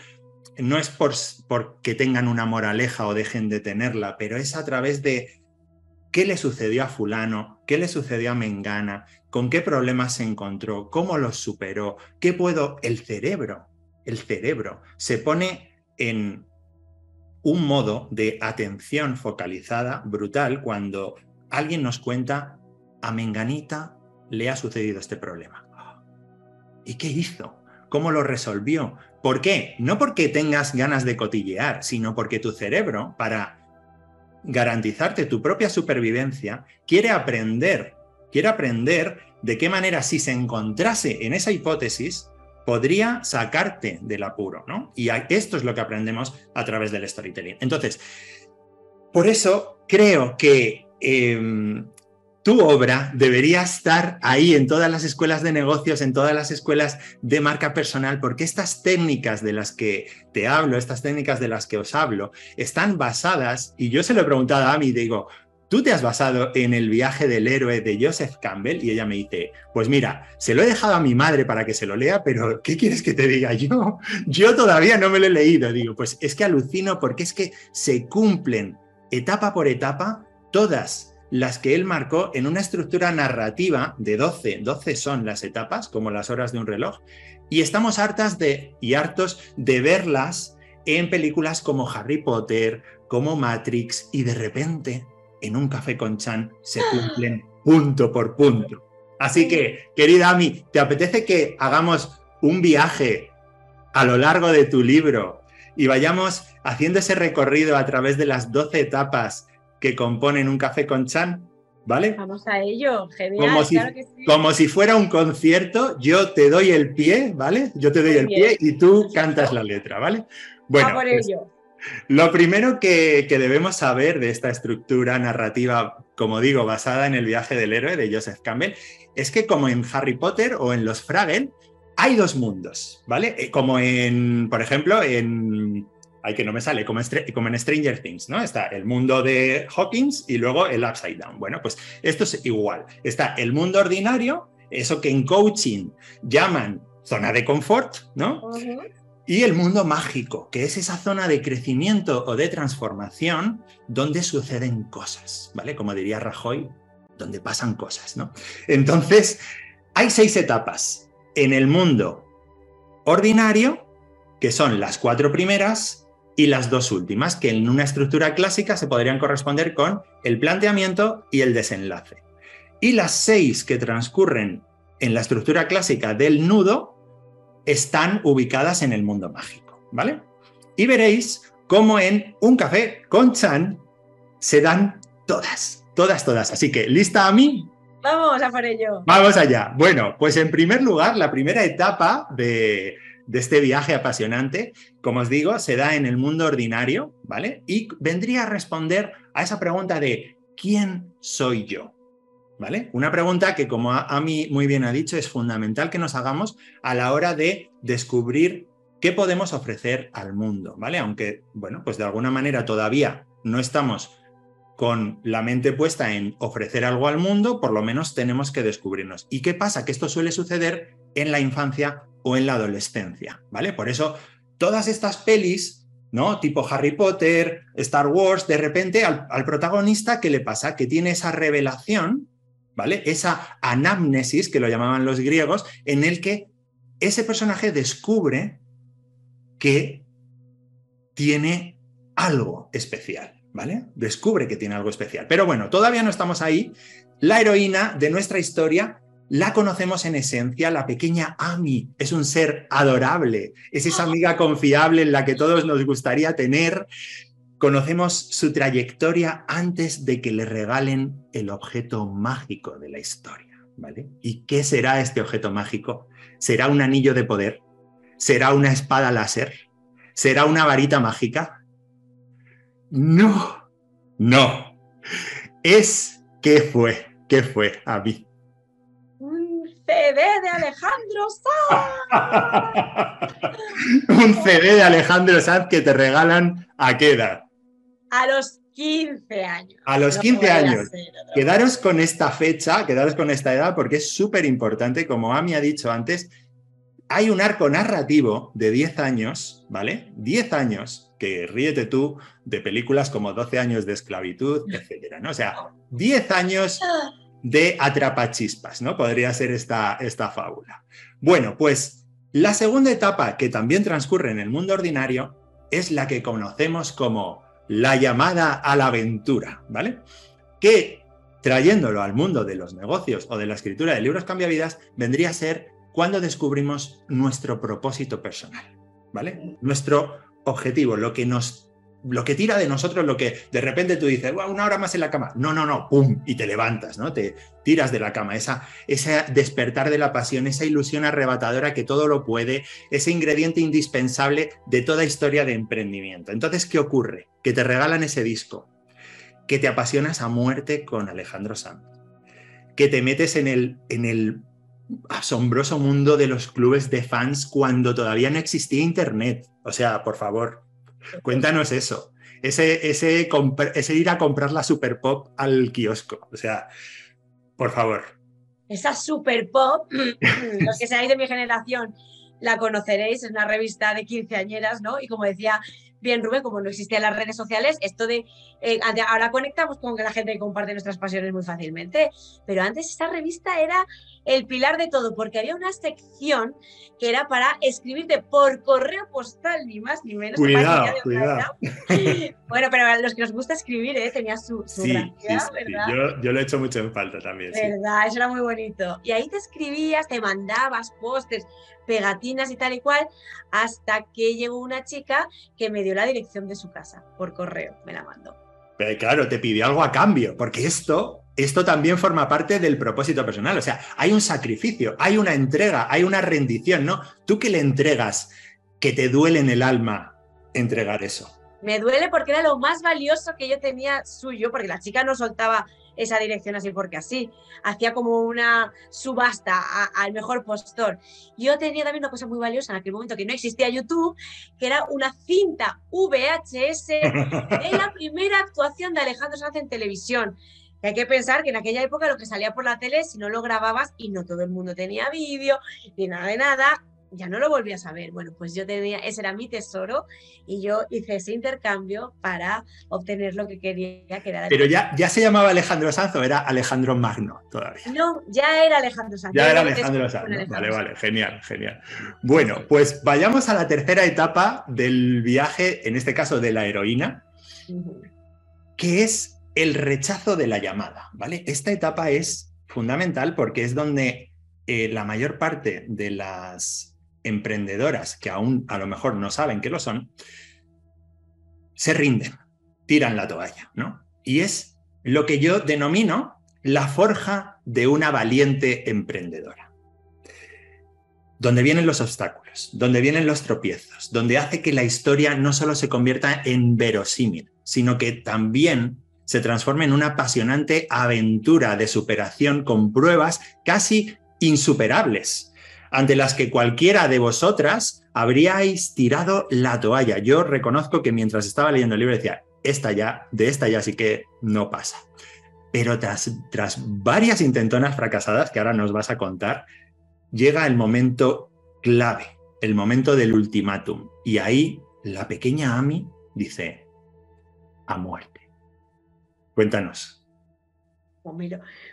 no es por, porque tengan una moraleja o dejen de tenerla, pero es a través de qué le sucedió a fulano, qué le sucedió a Mengana, con qué problemas se encontró, cómo los superó, qué puedo, el cerebro, el cerebro se pone en un modo de atención focalizada brutal cuando alguien nos cuenta a Menganita le ha sucedido este problema. ¿Y qué hizo? ¿Cómo lo resolvió? ¿Por qué? No porque tengas ganas de cotillear, sino porque tu cerebro, para garantizarte tu propia supervivencia, quiere aprender, quiere aprender de qué manera si se encontrase en esa hipótesis, podría sacarte del apuro, ¿no? Y esto es lo que aprendemos a través del storytelling. Entonces, por eso creo que em, tu obra debería estar ahí en todas las escuelas de negocios, en todas las escuelas de marca personal, porque estas técnicas de las que te hablo, estas técnicas de las que os hablo, están basadas, y yo se lo he preguntado a mí, digo, ¿tú te has basado en el viaje del héroe de Joseph Campbell? Y ella me dice, pues mira, se lo he dejado a mi madre para que se lo lea, pero ¿qué quieres que te diga yo? Yo todavía no me lo he leído. Digo, pues es que alucino porque es que se cumplen etapa por etapa todas las que él marcó en una estructura narrativa de 12, 12 son las etapas, como las horas de un reloj, y estamos hartas de, y hartos de verlas en películas como Harry Potter, como Matrix, y de repente en un café con Chan se cumplen punto por punto. Así que, querida Ami, ¿te apetece que hagamos un viaje a lo largo de tu libro y vayamos haciendo ese recorrido a través de las 12 etapas que componen un café con Chan, ¿vale? Vamos a ello, genial. Como si, como si fuera un concierto, yo te doy el pie, ¿vale? Yo te doy el pie y tú cantas la letra, ¿vale? Bueno, por pues, ello. Lo primero que, que, debemos saber de esta estructura narrativa, como digo, basada en el viaje del héroe de Joseph Campbell, es que como en Harry Potter o en los Fraggle, hay dos mundos, ¿vale? Eh, como en, por ejemplo, en hay que no me sale, como, como, en Stranger Things, ¿no? Está el mundo de Hawkins y luego el Upside Down. Bueno, pues esto es igual. Está el mundo ordinario, eso que en coaching llaman zona de confort, ¿no? Y el mundo mágico, que es esa zona de crecimiento o de transformación donde suceden cosas, ¿vale? Como diría Rajoy, donde pasan cosas, ¿no? Entonces, hay seis etapas. En el mundo ordinario, que son las cuatro primeras, y las dos últimas, que en una estructura clásica se podrían corresponder con el planteamiento y el desenlace. Y las seis que transcurren en la estructura clásica del nudo están ubicadas en el mundo mágico, ¿vale? Y veréis cómo en un café con Chan se dan todas, todas, todas. Así que, ¿lista a mí? Vamos a por ello. Vamos allá. Bueno, pues en primer lugar, la primera etapa de, de este viaje apasionante, como os digo, se da en el mundo ordinario, ¿vale? Y vendría a responder a esa pregunta de ¿quién soy yo? ¿Vale? Una pregunta que, como a, mí muy bien ha dicho, es fundamental que nos hagamos a la hora de descubrir qué podemos ofrecer al mundo, ¿vale? Aunque, bueno, pues de alguna manera todavía no estamos con la mente puesta en ofrecer algo al mundo, por lo menos tenemos que descubrirnos. ¿Y qué pasa? Que esto suele suceder en la infancia o en la adolescencia, ¿vale? Por eso todas estas pelis, ¿no? Tipo Harry Potter, Star Wars, de repente al, protagonista, ¿qué le pasa? Que tiene esa revelación, ¿vale? Esa anamnesis, que lo llamaban los griegos, en el que ese personaje descubre que tiene algo especial, ¿vale? Descubre que tiene algo especial. Pero bueno, todavía no estamos ahí. La heroína de nuestra historia la conocemos en esencia, la pequeña Ami es un ser adorable, es esa amiga confiable en la que todos nos gustaría tener. Conocemos su trayectoria antes de que le regalen el objeto mágico de la historia, ¿vale? ¿Y qué será este objeto mágico? ¿Será un anillo de poder? ¿Será una espada láser? ¿Será una varita mágica? No, no. Es, ¿qué fue? ¿Qué fue, Ami? CD de Alejandro Sanz. un CD de Alejandro Sanz que te regalan a qué edad? A los 15 años. A los 15 años. quedaros con esta fecha, quedaros con esta edad porque es súper importante, como Ami ha dicho antes, hay un arco narrativo de 10 años, ¿vale? 10 años, que ríete tú de películas como 12 años de esclavitud, etcétera, ¿no? O sea, 10 años de atrapachispas, ¿no? Podría ser esta, esta fábula. Bueno, pues la segunda etapa que también transcurre en el mundo ordinario es la que conocemos como la llamada a la aventura, ¿vale? Que trayéndolo al mundo de los negocios o de la escritura de libros cambiavidas, vendría a ser cuando descubrimos nuestro propósito personal, ¿vale? Nuestro objetivo, lo que nos lo que tira de nosotros, lo que de repente tú dices, una hora más en la cama. No, no, no, pum, y te levantas, ¿no? Te tiras de la cama. Esa, ese despertar de la pasión, esa ilusión arrebatadora que todo lo puede, ese ingrediente indispensable de toda historia de emprendimiento. Entonces, ¿qué ocurre? Que te regalan ese disco, que te apasionas a muerte con Alejandro Sanz, que te metes en el, en el asombroso mundo de los clubes de fans cuando todavía no existía Internet. O sea, por favor, Cuéntanos eso. Ese, ir a comprar la Super Pop al kiosco. O sea, por favor. Esa Super Pop, los que seáis de mi generación la conoceréis, es una revista de quinceañeras, ¿no? Y como decía bien Rubén, como no existían las redes sociales, esto de eh, ahora conectamos con que la gente comparte nuestras pasiones muy fácilmente, pero antes esta revista era el pilar de todo, porque había una sección que era para escribirte por correo postal, ni más ni menos. Cuidado, cuidado. Bueno, pero los que nos gusta escribir, ¿eh? tenía su, su sí, ¿verdad? Yo, yo, lo he hecho mucho en falta también. ¿Verdad? Eso era muy bonito. Y ahí te escribías, te mandabas postes, pegatinas y tal y cual, hasta que llegó una chica que me dio la dirección de su casa por correo, me la mandó. Pero claro, te pidió algo a cambio, porque esto, esto también forma parte del propósito personal. O sea, hay un sacrificio, hay una entrega, hay una rendición, ¿no? Tú que le entregas, que te duele en el alma entregar eso. Me duele porque era lo más valioso que yo tenía suyo, porque la chica no soltaba esa dirección así porque así. Hacía como una subasta al mejor postor. Yo tenía también una cosa muy valiosa en aquel momento que no existía YouTube, que era una cinta VHS de la primera actuación de Alejandro Sanz en televisión. Hay que pensar que en aquella época lo que salía por la tele, si no lo grababas y no todo el mundo tenía vídeo ni nada de nada, ya no lo volví a saber. Bueno, pues yo tenía, ese era mi tesoro y yo hice ese intercambio para obtener lo que quería, que era... Pero ya, ya se llamaba Alejandro Sanz o era Alejandro Magno todavía. No, ya era Alejandro Sanz. Ya era Alejandro Sanz. Vale, vale, genial, genial. Bueno, pues vayamos a la tercera etapa del viaje, en este caso de la heroína, que es el rechazo de la llamada, ¿vale? Esta etapa es fundamental porque es donde eh, la mayor parte de las emprendedoras que aún a lo mejor no saben que lo son, se rinden, tiran la toalla, ¿no? Y es lo que yo denomino la forja de una valiente emprendedora. Donde vienen los obstáculos, donde vienen los tropiezos, donde hace que la historia no solo se convierta en verosímil, sino que también se transforme en una apasionante aventura de superación con pruebas casi insuperables, ante las que cualquiera de vosotras habríais tirado la toalla. Yo reconozco que mientras estaba leyendo el libro decía, esta ya, de esta ya sí que no pasa. Pero tras, tras varias intentonas fracasadas que ahora nos vas a contar, llega el momento clave, el momento del ultimátum. Y ahí la pequeña Ami dice, a muerte. Cuéntanos. Pues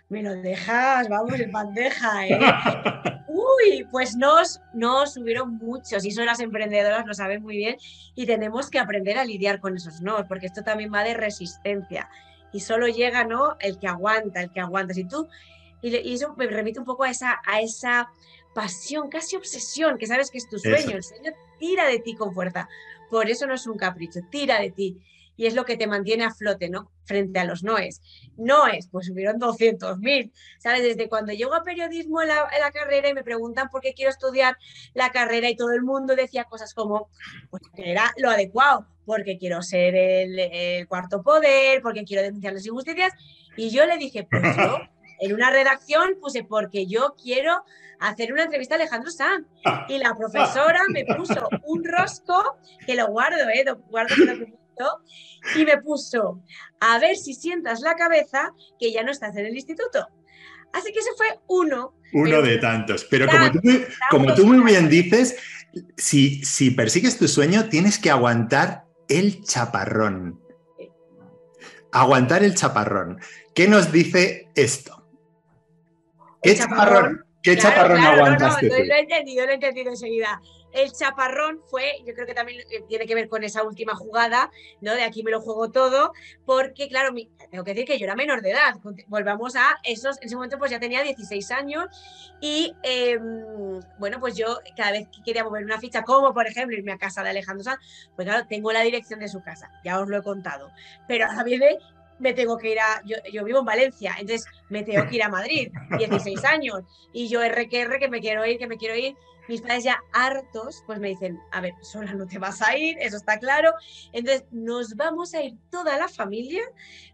me lo, dejas, vamos, en bandeja, ¿eh? Uy, pues nos, nos subieron muchos y eso las emprendedoras lo saben muy bien y tenemos que aprender a lidiar con esos no, porque esto también va de resistencia y solo llega, ¿no? El que aguanta, el que aguanta. Si tú Y, eso me remite un poco a esa, a esa pasión, casi obsesión, que sabes que es tu sueño. Eso. El sueño tira de ti con fuerza. Por eso no es un capricho, tira de ti. Y es lo que te mantiene a flote, ¿no? Frente a los noes. Noes, pues hubieron 200.000, ¿sabes? Desde cuando llego a periodismo en la, en la carrera y me preguntan por qué quiero estudiar la carrera y todo el mundo decía cosas como, pues que era lo adecuado, porque quiero ser el, el cuarto poder, porque quiero denunciar las injusticias. Y yo le dije, pues yo en una redacción puse porque yo quiero hacer una entrevista a Alejandro Sanz. Y la profesora me puso un rosco, que lo guardo, ¿eh? Lo guardo y me puso, a ver si sientas la cabeza que ya no estás en el instituto. Así que ese fue uno. Uno de tantos. Pero como tú, muy- como tú muy bien dices, si, si persigues tu sueño, tienes que aguantar el chaparrón. Aguantar el chaparrón. ¿Qué nos dice esto? ¿Qué El chaparrón? chaparrón. ¿Qué Claro, chaparrón claro, no, aguantaste no, tú? lo he entendido, lo he entendido enseguida. El chaparrón fue, yo creo que también eh, tiene que ver con esa última jugada, ¿no? De aquí me lo juego todo, porque claro, tengo que decir que yo era menor de edad. Volvamos a esos, en ese momento pues ya tenía 16 años y eh, bueno, pues yo cada vez que quería mover una ficha, como por ejemplo irme a casa de Alejandro Sanz, pues claro, tengo la dirección de su casa, ya os lo he contado, pero ahora viene me tengo que ir a. Yo, yo vivo en Valencia, entonces me tengo que ir a Madrid, 16 años, y yo R que R, que me quiero ir, que me quiero ir. Mis padres ya hartos, pues me dicen, a ver, sola no te vas a ir, eso está claro. Entonces nos vamos a ir toda la familia,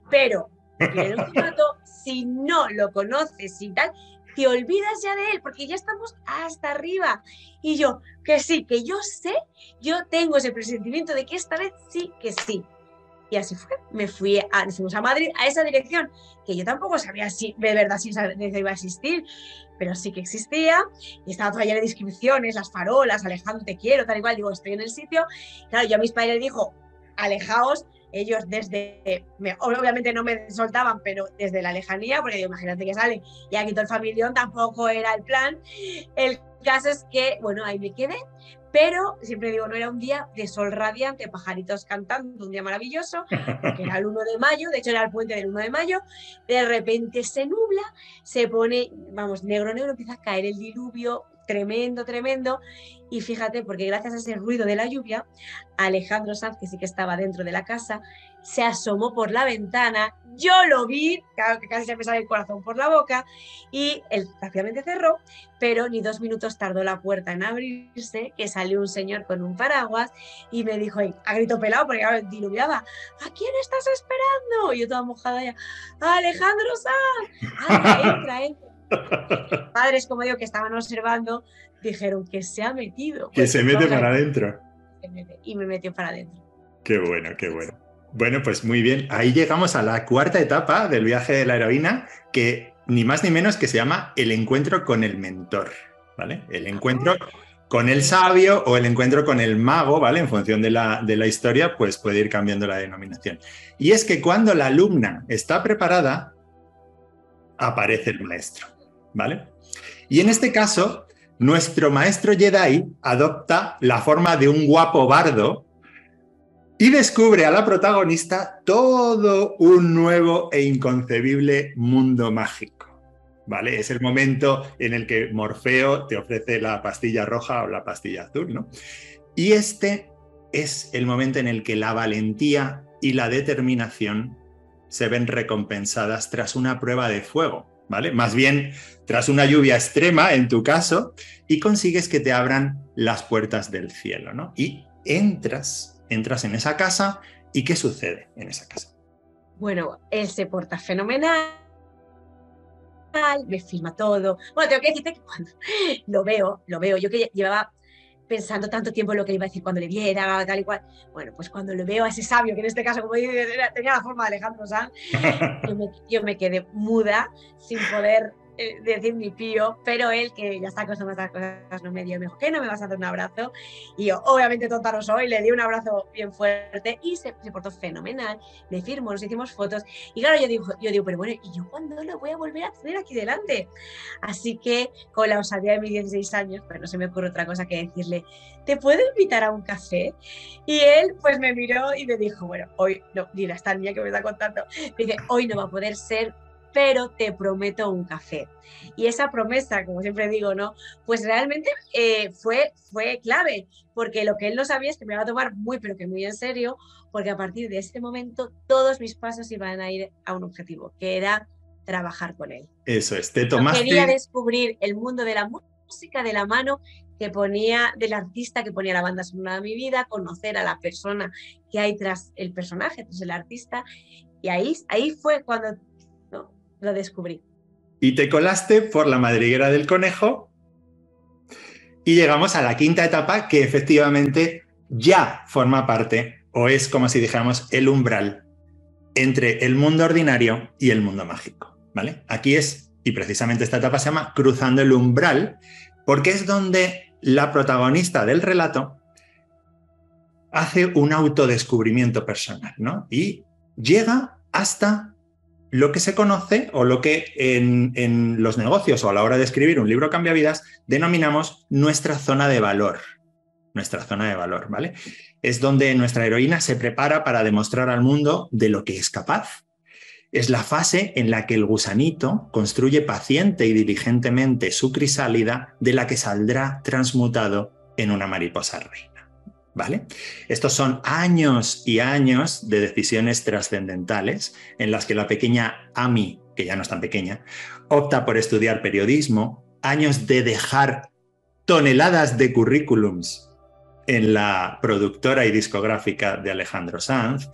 pero en un formato, si no lo conoces y tal, te olvidas ya de él, porque ya estamos hasta arriba. Y yo, que sí, que yo sé, yo tengo ese presentimiento de que esta vez sí, que sí. Y así fue. Me fui a, fuimos a Madrid, a esa dirección, que yo tampoco sabía si de verdad si iba a existir, pero sí que existía. Y estaba toda llena de inscripciones, las farolas, Alejandro, te quiero, tal y cual. Digo, estoy en el sitio. Claro, yo a mis padres les dijo, alejaos. Ellos desde, me- obviamente no me soltaban, pero desde la lejanía, porque digo, imagínate que salen y aquí todo el familión, tampoco era el plan. El caso es que, bueno, ahí me quedé, pero siempre digo, no era un día de sol radiante, pajaritos cantando, un día maravilloso, porque era el 1 de mayo, de hecho era el puente del 1 de mayo, de repente se nubla, se pone, vamos, negro, negro, empieza a caer el diluvio, tremendo, tremendo, y fíjate, porque gracias a ese ruido de la lluvia, Alejandro Sanz, que sí que estaba dentro de la casa, se asomó por la ventana, yo lo vi, claro que casi se me sale el corazón por la boca, y él rápidamente cerró, pero ni dos minutos tardó la puerta en abrirse, que salió un señor con un paraguas y me dijo a grito pelado, porque diluviaba, ¿a quién estás esperando? Y yo toda mojada ya, "A Alejandro Sanz, entra, entra. Padres, como digo, que estaban observando, dijeron que se ha metido. Que se mete para adentro. Y me metió para adentro. Qué bueno, qué bueno. Bueno, pues muy bien. Ahí llegamos a la cuarta etapa del viaje de la heroína, que ni más ni menos que se llama el encuentro con el mentor, ¿vale? El encuentro con el sabio o el encuentro con el mago, ¿vale? En función de la, de la historia, pues puede ir cambiando la denominación. Y es que cuando la alumna está preparada, aparece el maestro, ¿vale? Y en este caso, nuestro maestro Jedi adopta la forma de un guapo bardo y descubre a la protagonista todo un nuevo e inconcebible mundo mágico. ¿Vale? Es el momento en el que Morfeo te ofrece la pastilla roja o la pastilla azul, ¿no? Y este es el momento en el que la valentía y la determinación se ven recompensadas tras una prueba de fuego, ¿vale? Más bien tras una lluvia extrema, en tu caso, y consigues que te abran las puertas del cielo, ¿no? Y entras, entras en esa casa, ¿y qué sucede en esa casa? Bueno, él se porta fenomenal, me filma todo. Bueno, tengo que decirte que cuando lo veo, lo veo, yo que llevaba pensando tanto tiempo en lo que le iba a decir cuando le viera, tal y cual. Bueno, pues cuando lo veo a ese sabio, que en este caso, como dices, era- tenía la forma de Alejandro Sanz, yo me, yo me quedé muda, sin poder eh, decir ni pío, pero él, que ya está acostumbrado a estas cosas, no me dio, me dijo, ¿qué no me vas a dar un abrazo? Y yo, obviamente tonta no soy, le di un abrazo bien fuerte y se, portó fenomenal, me firmó, nos hicimos fotos, y claro, yo digo, yo digo, pero bueno, ¿y yo cuándo lo voy a volver a tener aquí delante? Así que, con la osadía de mis 16 años, pues no se me ocurre otra cosa que decirle, ¿te puedo invitar a un café? Y él, pues me miró y me dijo, bueno, hoy, no, mira, esta niña que me está contando, me dice, hoy no va a poder ser pero te prometo un café. Y esa promesa, como siempre digo, ¿no? Pues realmente eh, fue, fue clave, porque lo que él no sabía es que me iba a tomar muy, pero que muy en serio, porque a partir de ese momento todos mis pasos iban a ir a un objetivo, que era trabajar con él. Eso es, te tomaste... quería descubrir el mundo de la música de la mano que ponía, del artista que ponía la banda sonora de mi vida, conocer a la persona que hay tras el personaje, tras el artista, y ahí, ahí fue cuando lo descubrí. Y te colaste por la madriguera del conejo y llegamos a la quinta etapa que efectivamente ya forma parte o es como si dijéramos el umbral entre el mundo ordinario y el mundo mágico. ¿vale? Aquí es, y precisamente esta etapa se llama cruzando el umbral, porque es donde la protagonista del relato hace un autodescubrimiento personal ¿no? y llega hasta lo que se conoce o lo que en, los negocios o a la hora de escribir un libro cambia vidas denominamos nuestra zona de valor. Nuestra zona de valor, ¿vale? Es donde nuestra heroína se prepara para demostrar al mundo de lo que es capaz. Es la fase en la que el gusanito construye paciente y diligentemente su crisálida de la que saldrá transmutado en una mariposa reina. ¿Vale? Estos son años y años de decisiones trascendentales en las que la pequeña Ami, que ya no es tan pequeña, opta por estudiar periodismo, años de dejar toneladas de currículums en la productora y discográfica de Alejandro Sanz,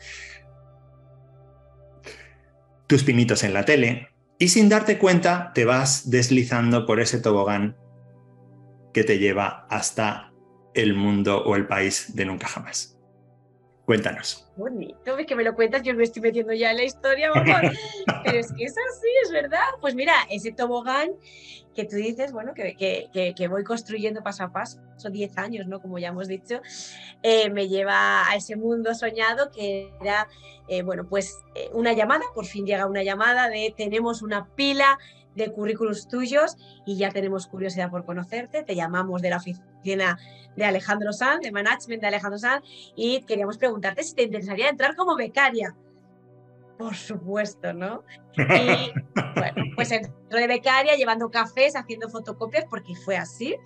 tus pinitos en la tele, y sin darte cuenta te vas deslizando por ese tobogán que te lleva hasta el mundo o el país de nunca jamás. Cuéntanos. Bonito, que me lo cuentas, yo me estoy metiendo ya en la historia, pero es que es así, es verdad. Pues mira, ese tobogán que tú dices, bueno, que, que, voy construyendo paso a paso, son 10 años, ¿no? Como ya hemos dicho, eh, me lleva a ese mundo soñado que era, eh, bueno, pues eh, una llamada, por fin llega una llamada de tenemos una pila de currículos tuyos y ya tenemos curiosidad por conocerte. Te llamamos de la oficina de Alejandro Sanz, de management de Alejandro Sanz, y queríamos preguntarte si te interesaría entrar como becaria. Por supuesto, ¿no? Y bueno, pues entró de becaria llevando cafés, haciendo fotocopias, porque fue así,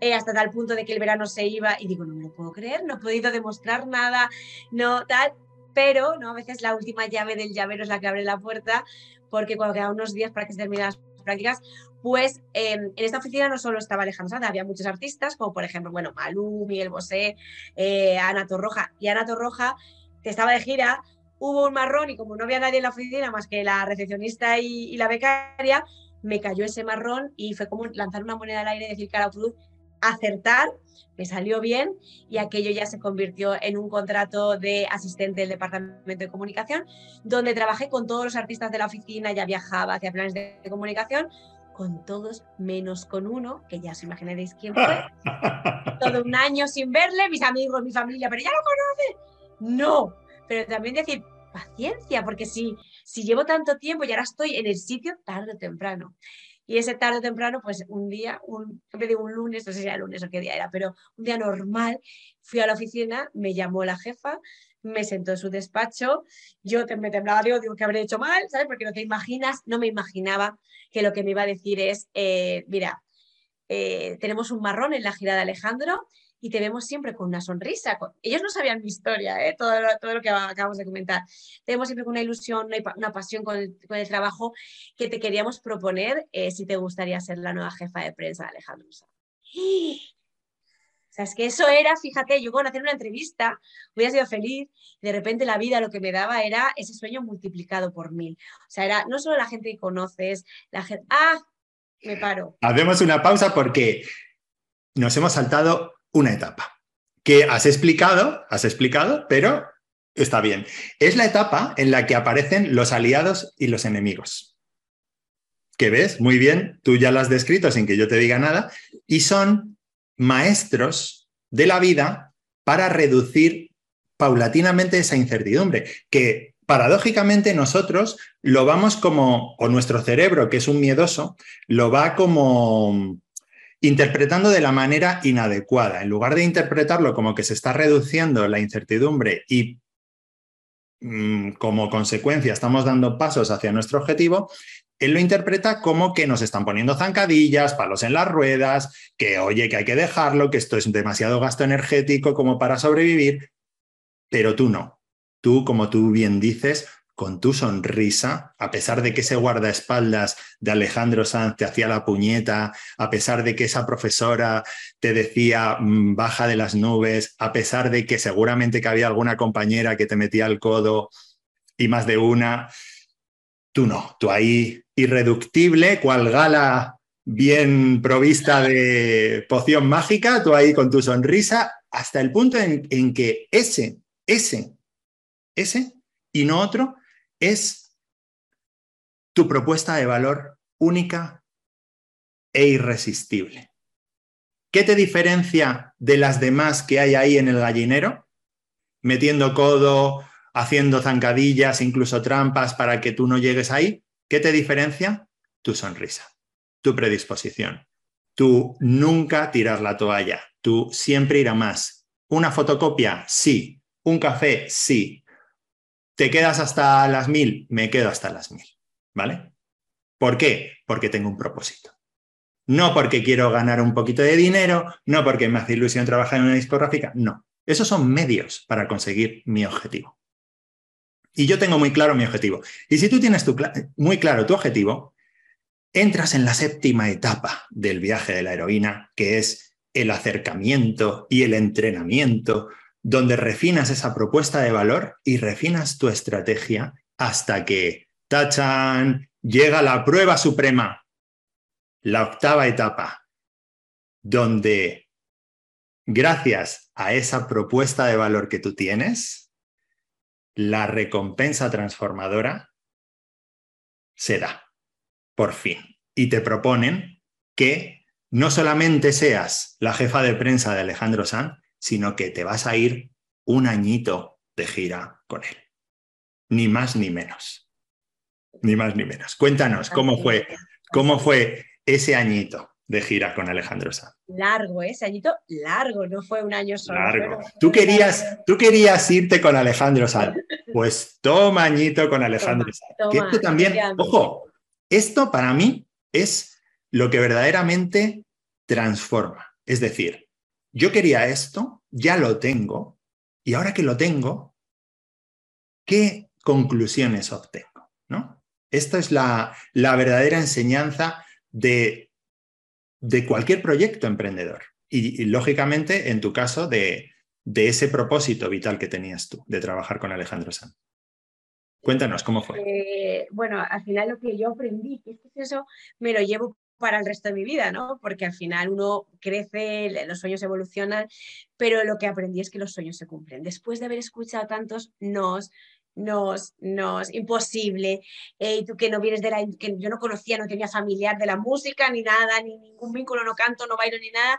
eh, hasta tal punto de que el verano se iba y digo, no me lo puedo creer, no he podido demostrar nada, no tal, pero ¿no? a veces la última llave del llavero es la que abre la puerta, porque cuando quedan unos días para que se terminen las prácticas, pues em, en esta oficina no solo estaba Alejandro Sanz, había muchos artistas, como por ejemplo, bueno, Malú, Miguel Bosé, eh, Ana Torroja. Y Ana Torroja, que estaba de gira, hubo un marrón y como no había nadie en la oficina más que la recepcionista y, la becaria, me cayó ese marrón y fue como lanzar una moneda al aire y decir cara cruz, acertar, me salió bien y aquello ya se convirtió en un contrato de asistente del departamento de comunicación, donde trabajé con todos los artistas de la oficina, ya viajaba hacia planes de comunicación, con todos menos con uno, que ya os imaginaréis quién fue. Todo un año sin verle, mis amigos, mi familia, pero ya lo conoce. No, pero también decir, paciencia, porque si, si llevo tanto tiempo y ahora estoy en el sitio tarde o temprano. Y ese tarde o temprano, pues un día, un, un lunes, no sé si era lunes o qué día era, pero un día normal, fui a la oficina, me llamó la jefa, me sentó en su despacho, yo me temblaba, digo, digo, que habré hecho mal, ¿sabes? Porque no te imaginas, no me imaginaba que lo que me iba a decir es, eh, mira, eh, tenemos un marrón en la gira de Alejandro y te vemos siempre con una sonrisa. Ellos no sabían mi historia, ¿eh? todo, lo, lo que acabamos de comentar. Te vemos siempre con una ilusión, una, pasión con el, con el, trabajo que te queríamos proponer si te gustaría ser la nueva jefa de prensa de Alejandro. O sea, es que eso era, fíjate, yo con hacer una entrevista hubiera sido feliz y de repente la vida lo que me daba era ese sueño multiplicado por mil. O sea, era no solo la gente que conoces, la gente... ¡Ah! Me paro. Hacemos una pausa porque nos hemos saltado una etapa que has explicado, has explicado, pero está bien. Es la etapa en la que aparecen los aliados y los enemigos. Que ves, muy bien, tú ya lo has descrito sin que yo te diga nada, y son maestros de la vida para reducir paulatinamente esa incertidumbre, que paradójicamente nosotros lo vamos como, o nuestro cerebro, que es un miedoso, lo va como interpretando de la manera inadecuada. En lugar de interpretarlo como que se está reduciendo la incertidumbre y mm, como consecuencia estamos dando pasos hacia nuestro objetivo, él lo interpreta como que nos están poniendo zancadillas, palos en las ruedas, que oye, que hay que dejarlo, que esto es demasiado gasto energético como para sobrevivir, pero tú no. Tú, como tú bien dices, con tu sonrisa, a pesar de que ese guardaespaldas de Alejandro Sanz te hacía la puñeta, a pesar de que esa profesora te decía mm, baja de las nubes, a pesar de que seguramente que había alguna compañera que te metía el codo y más de una, tú no, tú ahí irreductible, cual gala bien provista de poción mágica, tú ahí con tu sonrisa, hasta el punto en, en que ese, ese, ese y no otro es tu propuesta de valor única e irresistible. ¿Qué te diferencia de las demás que hay ahí en el gallinero? Metiendo codo, haciendo zancadillas, incluso trampas para que tú no llegues ahí. ¿Qué te diferencia? Tu sonrisa, tu predisposición, tu nunca tirar la toalla, tú siempre ir a más. ¿Una fotocopia? Sí. ¿Un café? Sí. ¿Te quedas hasta las mil? Me quedo hasta las mil. ¿Vale? ¿Por qué? Porque tengo un propósito. No porque quiero ganar un poquito de dinero, no porque me hace ilusión trabajar en una discográfica, no. Esos son medios para conseguir mi objetivo. Y yo tengo muy claro mi objetivo. Y si tú tienes muy claro tu objetivo, entras en la séptima etapa del viaje de la heroína, que es el acercamiento y el entrenamiento, donde refinas esa propuesta de valor y refinas tu estrategia hasta que, tachan, llega la prueba suprema, la octava etapa, donde gracias a esa propuesta de valor que tú tienes, la recompensa transformadora se da, por fin. Y te proponen que no solamente seas la jefa de prensa de Alejandro Sanz, sino que te vas a ir un añito de gira con él. Ni más ni menos. Ni más ni menos. Cuéntanos cómo fue, cómo fue ese añito de gira con Alejandro Sanz. Largo, ¿eh? ese añito largo, no fue un año solo. Largo. Tú querías, tú querías irte con Alejandro Sanz. Pues toma añito con Alejandro Sanz. que esto también, ojo, esto para mí es lo que verdaderamente transforma. Es decir, yo quería esto, ya lo tengo, y ahora que lo tengo, ¿qué conclusiones obtengo? ¿No? Esta es la, la verdadera enseñanza de de cualquier proyecto emprendedor. Y, lógicamente, en tu caso, de, ese propósito vital que tenías tú, de trabajar con Alejandro Sanz. Cuéntanos, ¿cómo fue? Eh, bueno, al final lo que yo aprendí, que es eso me lo llevo para el resto de mi vida, ¿no? Porque al final uno crece, los sueños evolucionan, pero lo que aprendí es que los sueños se cumplen. Después de haber escuchado tantos nos, nos, nos, imposible, y tú que no vienes de la, que yo no conocía, no tenía familiar de la música, ni nada, ni ningún vínculo, no canto, no bailo, ni nada,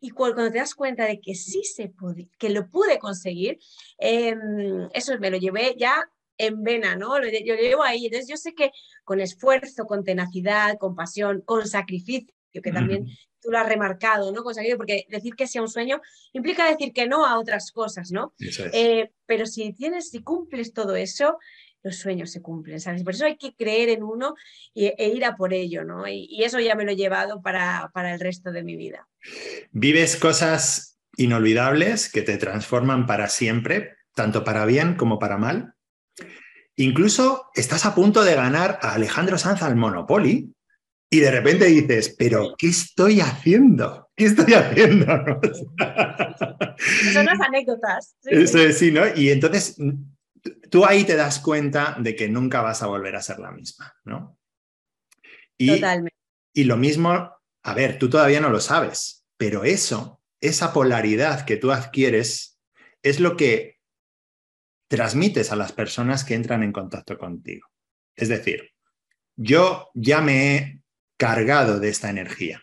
y cuando te das cuenta de que sí se puede, que lo pude conseguir, em, eso me lo llevé ya en vena, ¿no? Yo lo llevo ahí. Entonces yo sé que con esfuerzo, con tenacidad, con pasión, con sacrificio, que también tú lo has remarcado, ¿no? Conseguido, porque decir que sea un sueño implica decir que no a otras cosas, ¿no? Eh, pero si tienes, si cumples todo eso, los sueños se cumplen, ¿sabes? Por eso hay que creer en uno e ir a por ello, ¿no? Y, eso ya me lo he llevado para, para el resto de mi vida. Vives cosas inolvidables que te transforman para siempre, tanto para bien como para mal. Incluso estás a punto de ganar a Alejandro Sanz al Monopoly, y de repente dices, pero ¿qué estoy haciendo? ¿Qué estoy haciendo? Son las anécdotas. Eso es, sí, ¿no? Y entonces tú ahí te das cuenta de que nunca vas a volver a ser la misma, ¿no? Y, Totalmente. Y lo mismo, a ver, tú todavía no lo sabes, pero eso, esa polaridad que tú adquieres, es lo que transmites a las personas que entran en contacto contigo. Es decir, yo ya me he cargado de esta energía.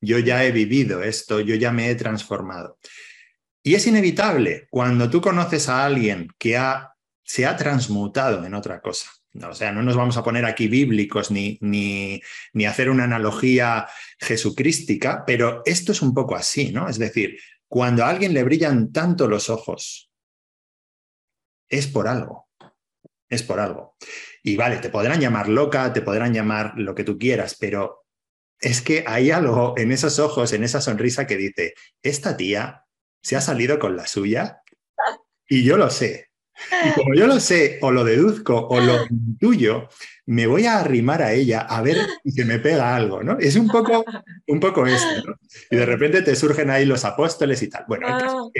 Yo ya he vivido esto, yo ya me he transformado. Y es inevitable cuando tú conoces a alguien que se ha transmutado en otra cosa. O sea, no nos vamos a poner aquí bíblicos ni, ni, ni hacer una analogía jesucrística, pero esto es un poco así, ¿no? Es decir, cuando a alguien le brillan tanto los ojos, es por algo. es por algo. Y vale, te podrán llamar loca, te podrán llamar lo que tú quieras, pero es que hay algo en esos ojos, en esa sonrisa que dice, esta tía se ha salido con la suya y yo lo sé. Y como yo lo sé, o lo deduzco, o lo intuyo, me voy a arrimar a ella a ver si se me pega algo, ¿no? Es un poco, un poco esto, ¿no? Y de repente te surgen ahí los apóstoles y tal. Bueno,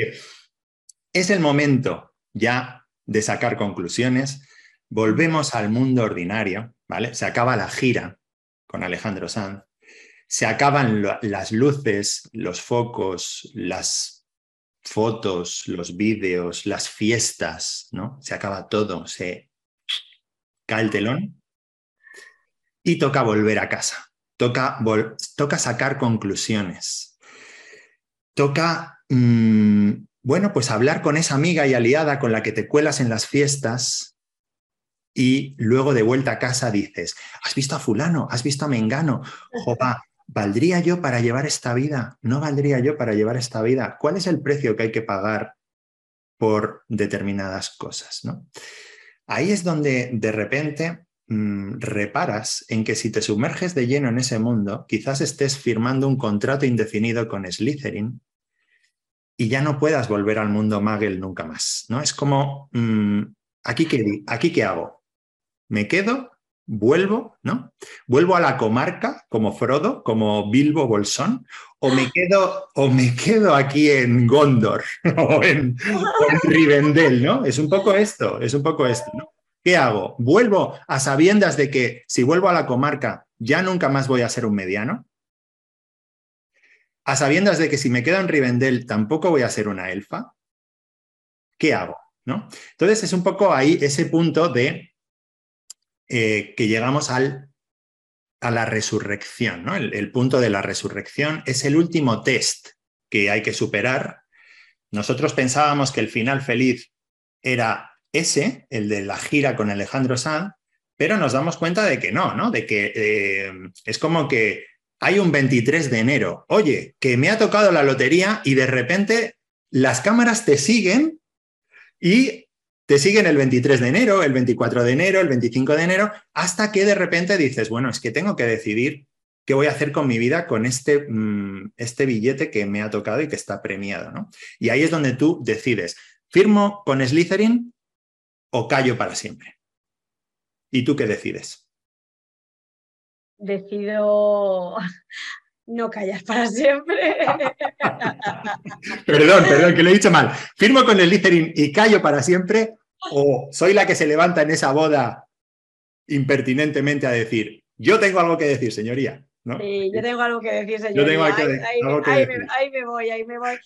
es el momento ya de sacar conclusiones. Volvemos al mundo ordinario, ¿vale? Se acaba la gira con Alejandro Sanz. Se acaban las luces, los focos, las fotos, los vídeos, las fiestas, ¿no? Se acaba todo, se cae el telón y toca volver a casa. Toca, toca sacar conclusiones. Toca, mm, bueno, pues hablar con esa amiga y aliada con la que te cuelas en las fiestas y luego de vuelta a casa dices, ¿has visto a fulano? ¿Has visto a Mengano? Jopa, ¿valdría yo para llevar esta vida? ¿No valdría yo para llevar esta vida? ¿Cuál es el precio que hay que pagar por determinadas cosas? ¿no? Ahí es donde de repente mm, reparas en que si te sumerges de lleno en ese mundo, quizás estés firmando un contrato indefinido con Slytherin y ya no puedas volver al mundo Magel nunca más. ¿no? Es como, mm, ¿aquí, qué, ¿aquí qué hago? ¿Me quedo vuelvo, ¿no? Vuelvo a la comarca como Frodo, como Bilbo Bolsón, o me quedo, o me quedo aquí en Gondor o en, Rivendell, ¿no? Es un poco esto, es un poco esto, ¿no? ¿Qué hago? ¿Vuelvo a sabiendas de que si vuelvo a la comarca ya nunca más voy a ser un mediano? ¿A sabiendas de que si me quedo en Rivendell tampoco voy a ser una elfa? ¿Qué hago? ¿No? Entonces es un poco ahí ese punto de eh, que llegamos al, a la resurrección. ¿no? El, punto de la resurrección es el último test que hay que superar. Nosotros pensábamos que el final feliz era ese, el de la gira con Alejandro Sanz, pero nos damos cuenta de que no, ¿no? De que eh, es como que hay un 23 de enero, oye, que me ha tocado la lotería y de repente las cámaras te siguen y te siguen el 23 de enero, el 24 de enero, el 25 de enero, hasta que de repente dices, bueno, es que tengo que decidir qué voy a hacer con mi vida con este, mm, este billete que me ha tocado y que está premiado. ¿no? Y ahí es donde tú decides, ¿firmo con Slytherin o callo para siempre? ¿Y tú qué decides? Decido no callar para siempre. perdón, perdón, que lo he dicho mal. ¿Firmo con el Slytherin y callo para siempre? ¿O soy la que se levanta en esa boda impertinentemente a decir, yo tengo algo que decir, señoría? ¿no? Sí, yo tengo algo que decir, señoría. Yo tengo algo que, decir. ahí, Me, voy, ahí me voy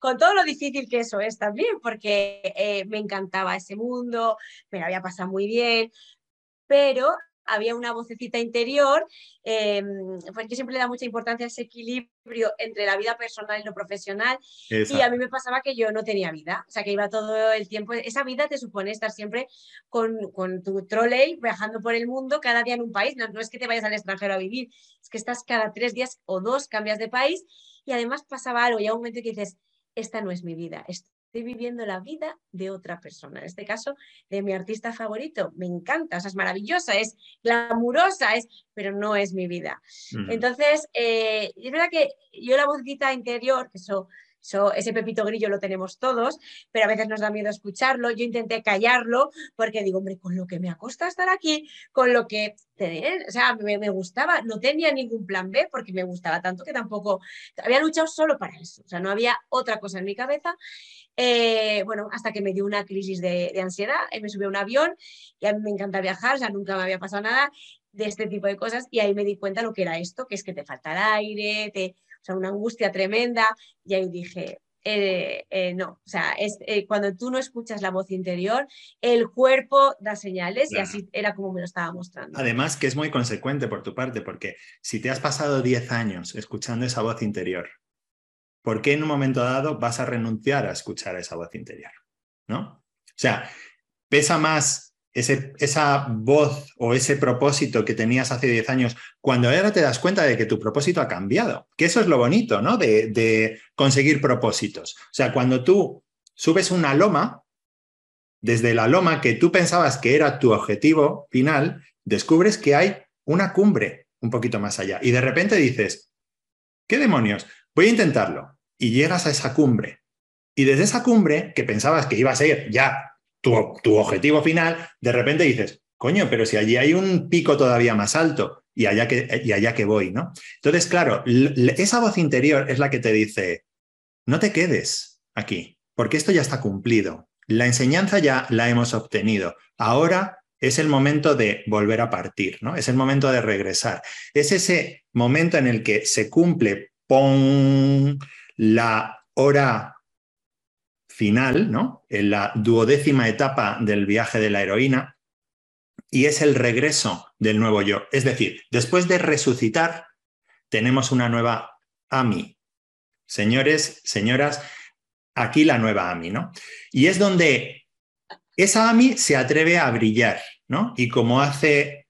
con todo lo difícil que eso es también, porque eh, me encantaba ese mundo, me lo había pasado muy bien, pero había una vocecita interior, eh, porque siempre le da mucha importancia a ese equilibrio entre la vida personal y lo profesional. Y a mí me pasaba que yo no tenía vida, o sea, que iba todo el tiempo. Esa vida te supone estar siempre con, tu trolley viajando por el mundo, cada día en un país. No, no es que te vayas al extranjero a vivir, es que estás cada tres días o dos, cambias de país y además pasaba algo. Y a un momento que dices, esta no es mi vida, estoy viviendo la vida de otra persona. En este caso, de mi artista favorito. Me encanta, o sea, es maravillosa, es glamurosa, es, pero no es mi vida. Entonces, eh, es verdad que yo la vocita interior, que eso ese pepito grillo lo tenemos todos, pero a veces nos da miedo escucharlo. Yo intenté callarlo porque digo, hombre, con lo que me acosta estar aquí, con lo que, o sea, me, gustaba, no tenía ningún plan B porque me gustaba tanto que tampoco, había luchado solo para eso, o sea, no había otra cosa en mi cabeza. Eh, bueno, hasta que me dio una crisis de, ansiedad, me subí a un avión y a mí me encanta viajar, o sea, nunca me había pasado nada de este tipo de cosas y ahí me di cuenta lo que era esto, que es que te falta el aire, te, o sea, una angustia tremenda, y ahí dije, eh, eh, no, o sea, es, eh, cuando tú no escuchas la voz interior, el cuerpo da señales y así era como me lo estaba mostrando. Además, que es muy consecuente por tu parte, porque si te has pasado 10 años escuchando esa voz interior, ¿por qué en un momento dado vas a renunciar a escuchar esa voz interior? ¿No? O sea, pesa más esa voz o ese propósito que tenías hace 10 años, cuando ahora te das cuenta de que tu propósito ha cambiado, que eso es lo bonito, ¿no? De, de conseguir propósitos. O sea, cuando tú subes una loma, desde la loma que tú pensabas que era tu objetivo final, descubres que hay una cumbre un poquito más allá. Y de repente dices, ¿qué demonios? Voy a intentarlo. Y llegas a esa cumbre. Y desde esa cumbre, que pensabas que iba a ser ya tu, objetivo final, de repente dices, coño, pero si allí hay un pico todavía más alto y allá que, y allá que voy, ¿no? Entonces, claro, esa voz interior es la que te dice, no te quedes aquí, porque esto ya está cumplido. La enseñanza ya la hemos obtenido. Ahora es el momento de volver a partir, ¿no? Es el momento de regresar. Es ese momento en el que se cumple ¡pum! la hora final, ¿no? En la duodécima etapa del viaje de la heroína, y es el regreso del nuevo yo. Es decir, después de resucitar, tenemos una nueva AMI. Señores, señoras, aquí la nueva AMI, ¿no? Y es donde esa AMI se atreve a brillar, ¿no? Y como hace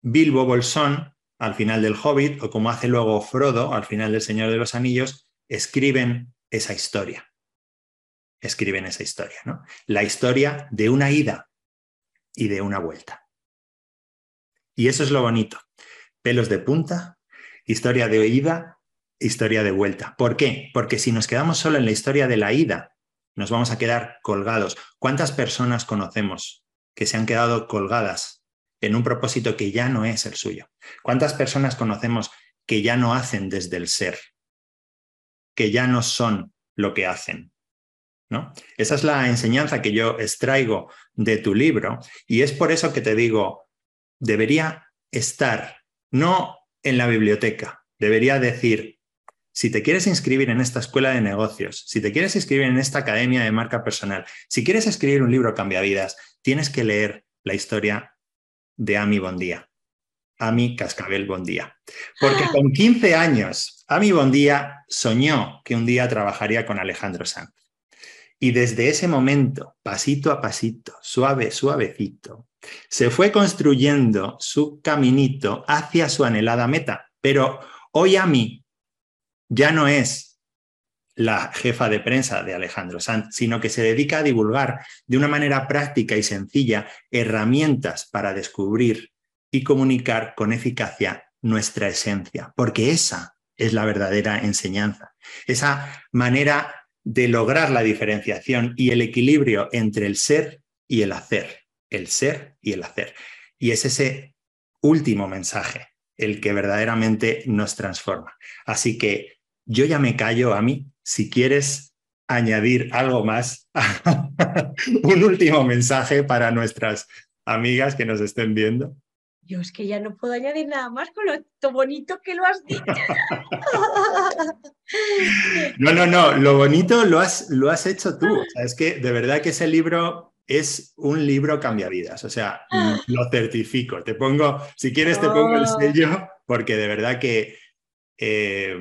Bilbo Bolsón al final del Hobbit, o como hace luego Frodo al final del Señor de los Anillos, escriben esa historia. Escriben esa historia, ¿no? La historia de una ida y de una vuelta. Y eso es lo bonito. Pelos de punta, historia de ida, historia de vuelta. ¿Por qué? Porque si nos quedamos solo en la historia de la ida, nos vamos a quedar colgados. ¿Cuántas personas conocemos que se han quedado colgadas en un propósito que ya no es el suyo? ¿Cuántas personas conocemos que ya no hacen desde el ser? Que ya no son lo que hacen. ¿No? Esa es la enseñanza que yo extraigo de tu libro y es por eso que te digo, debería estar no en la biblioteca, debería decir, si te quieres inscribir en esta escuela de negocios, si te quieres inscribir en esta academia de marca personal, si quieres escribir un libro vidas, tienes que leer la historia de Ami Bondía. Ami Cascabel Bondía. Porque ah. con 15 años, Ami Bondía soñó que un día trabajaría con Alejandro Sanz. Y desde ese momento, pasito a pasito, suave, suavecito, se fue construyendo su caminito hacia su anhelada meta. Pero hoy Ami ya no es la jefa de prensa de Alejandro Sanz, sino que se dedica a divulgar de una manera práctica y sencilla herramientas para descubrir y comunicar con eficacia nuestra esencia, porque esa es la verdadera enseñanza, esa manera de lograr la diferenciación y el equilibrio entre el ser y el hacer, el ser y el hacer. Y es ese último mensaje el que verdaderamente nos transforma. Así que yo ya me callo a mí. Si quieres añadir algo más, un último mensaje para nuestras amigas que nos estén viendo. Yo es que ya no puedo añadir nada más con lo bonito que lo has dicho. no, no, no, lo bonito lo has, lo has hecho tú. es que de verdad que ese libro es un libro cambia vidas. O sea, lo certifico. Te pongo, si quieres, te pongo el oh. sello, porque de verdad que eh,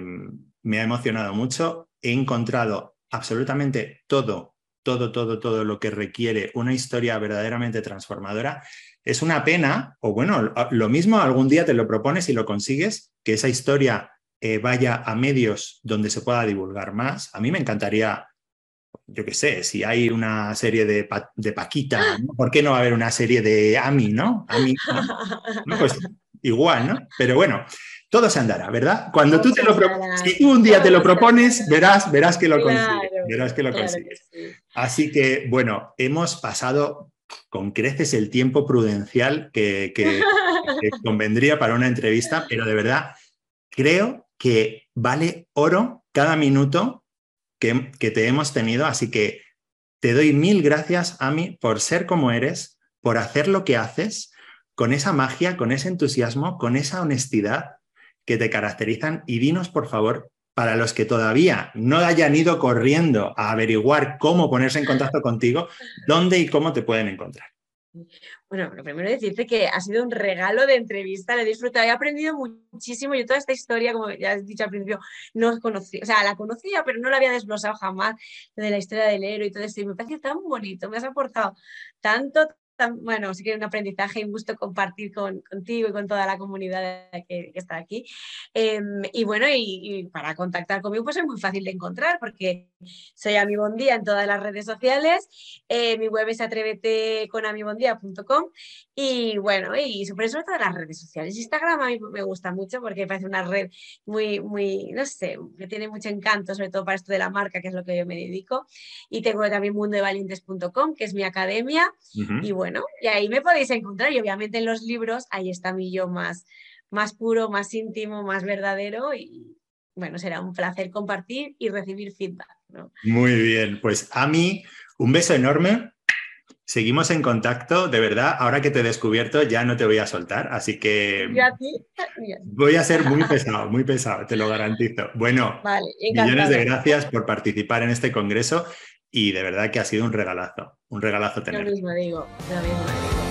me ha emocionado mucho. He encontrado absolutamente todo, todo, todo, todo lo que requiere una historia verdaderamente transformadora. Es una pena, o bueno, lo mismo algún día te lo propones y lo consigues, que esa historia eh, vaya a medios donde se pueda divulgar más. A mí me encantaría, yo qué sé, si hay una serie de, de Paquita, ¿por qué no va a haber una serie de Ami, ¿no? Ami, Pues igual, ¿no? Pero bueno, todo se andará, ¿verdad? Cuando tú te lo si tú un día te lo propones, verás, verás que lo consigues, verás que lo consigues. Así que, bueno, hemos pasado con creces el tiempo prudencial que, convendría para una entrevista, pero de verdad creo que vale oro cada minuto que, que te hemos tenido, así que te doy mil gracias, Ami, por ser como eres, por hacer lo que haces, con esa magia, con ese entusiasmo, con esa honestidad que te caracterizan. Y dinos, por favor, para los que todavía no hayan ido corriendo a averiguar cómo ponerse en contacto contigo, dónde y cómo te pueden encontrar. Bueno, lo primero decirte que ha sido un regalo de entrevista, la he disfrutado, he aprendido muchísimo. Yo toda esta historia, como ya has dicho al principio, no conocía, o sea, la conocía, pero no la había desglosado jamás, de la historia del héroe y todo esto. Y me parece tan bonito, me has aportado tanto, bueno, sí que es un aprendizaje y un gusto compartir con, contigo y con toda la comunidad que, está aquí. Em, y bueno, y, para contactar conmigo pues es muy fácil de encontrar porque soy Ami Bondía en todas las redes sociales, eh, mi web es atreveteconamibondía.com y bueno, y sobre eso todas las redes sociales. Instagram a mí me gusta mucho porque me parece una red muy, muy, no sé, que tiene mucho encanto, sobre todo para esto de la marca, que es lo que yo me dedico. Y tengo también mundodevalientes.com, que es mi academia. Y bueno, y ahí me podéis encontrar. Y obviamente en los libros, ahí está mi yo más, más puro, más íntimo, más verdadero. Y bueno, será un placer compartir y recibir feedback. Muy bien, pues a mí un beso enorme Seguimos en contacto, de verdad. Ahora que te he descubierto, ya no te voy a soltar, así que voy a ser muy pesado, muy pesado, te lo garantizo. Bueno, millones de gracias por participar en este congreso y de verdad que ha sido un regalazo, un regalazo tener. Lo mismo digo, lo mismo digo.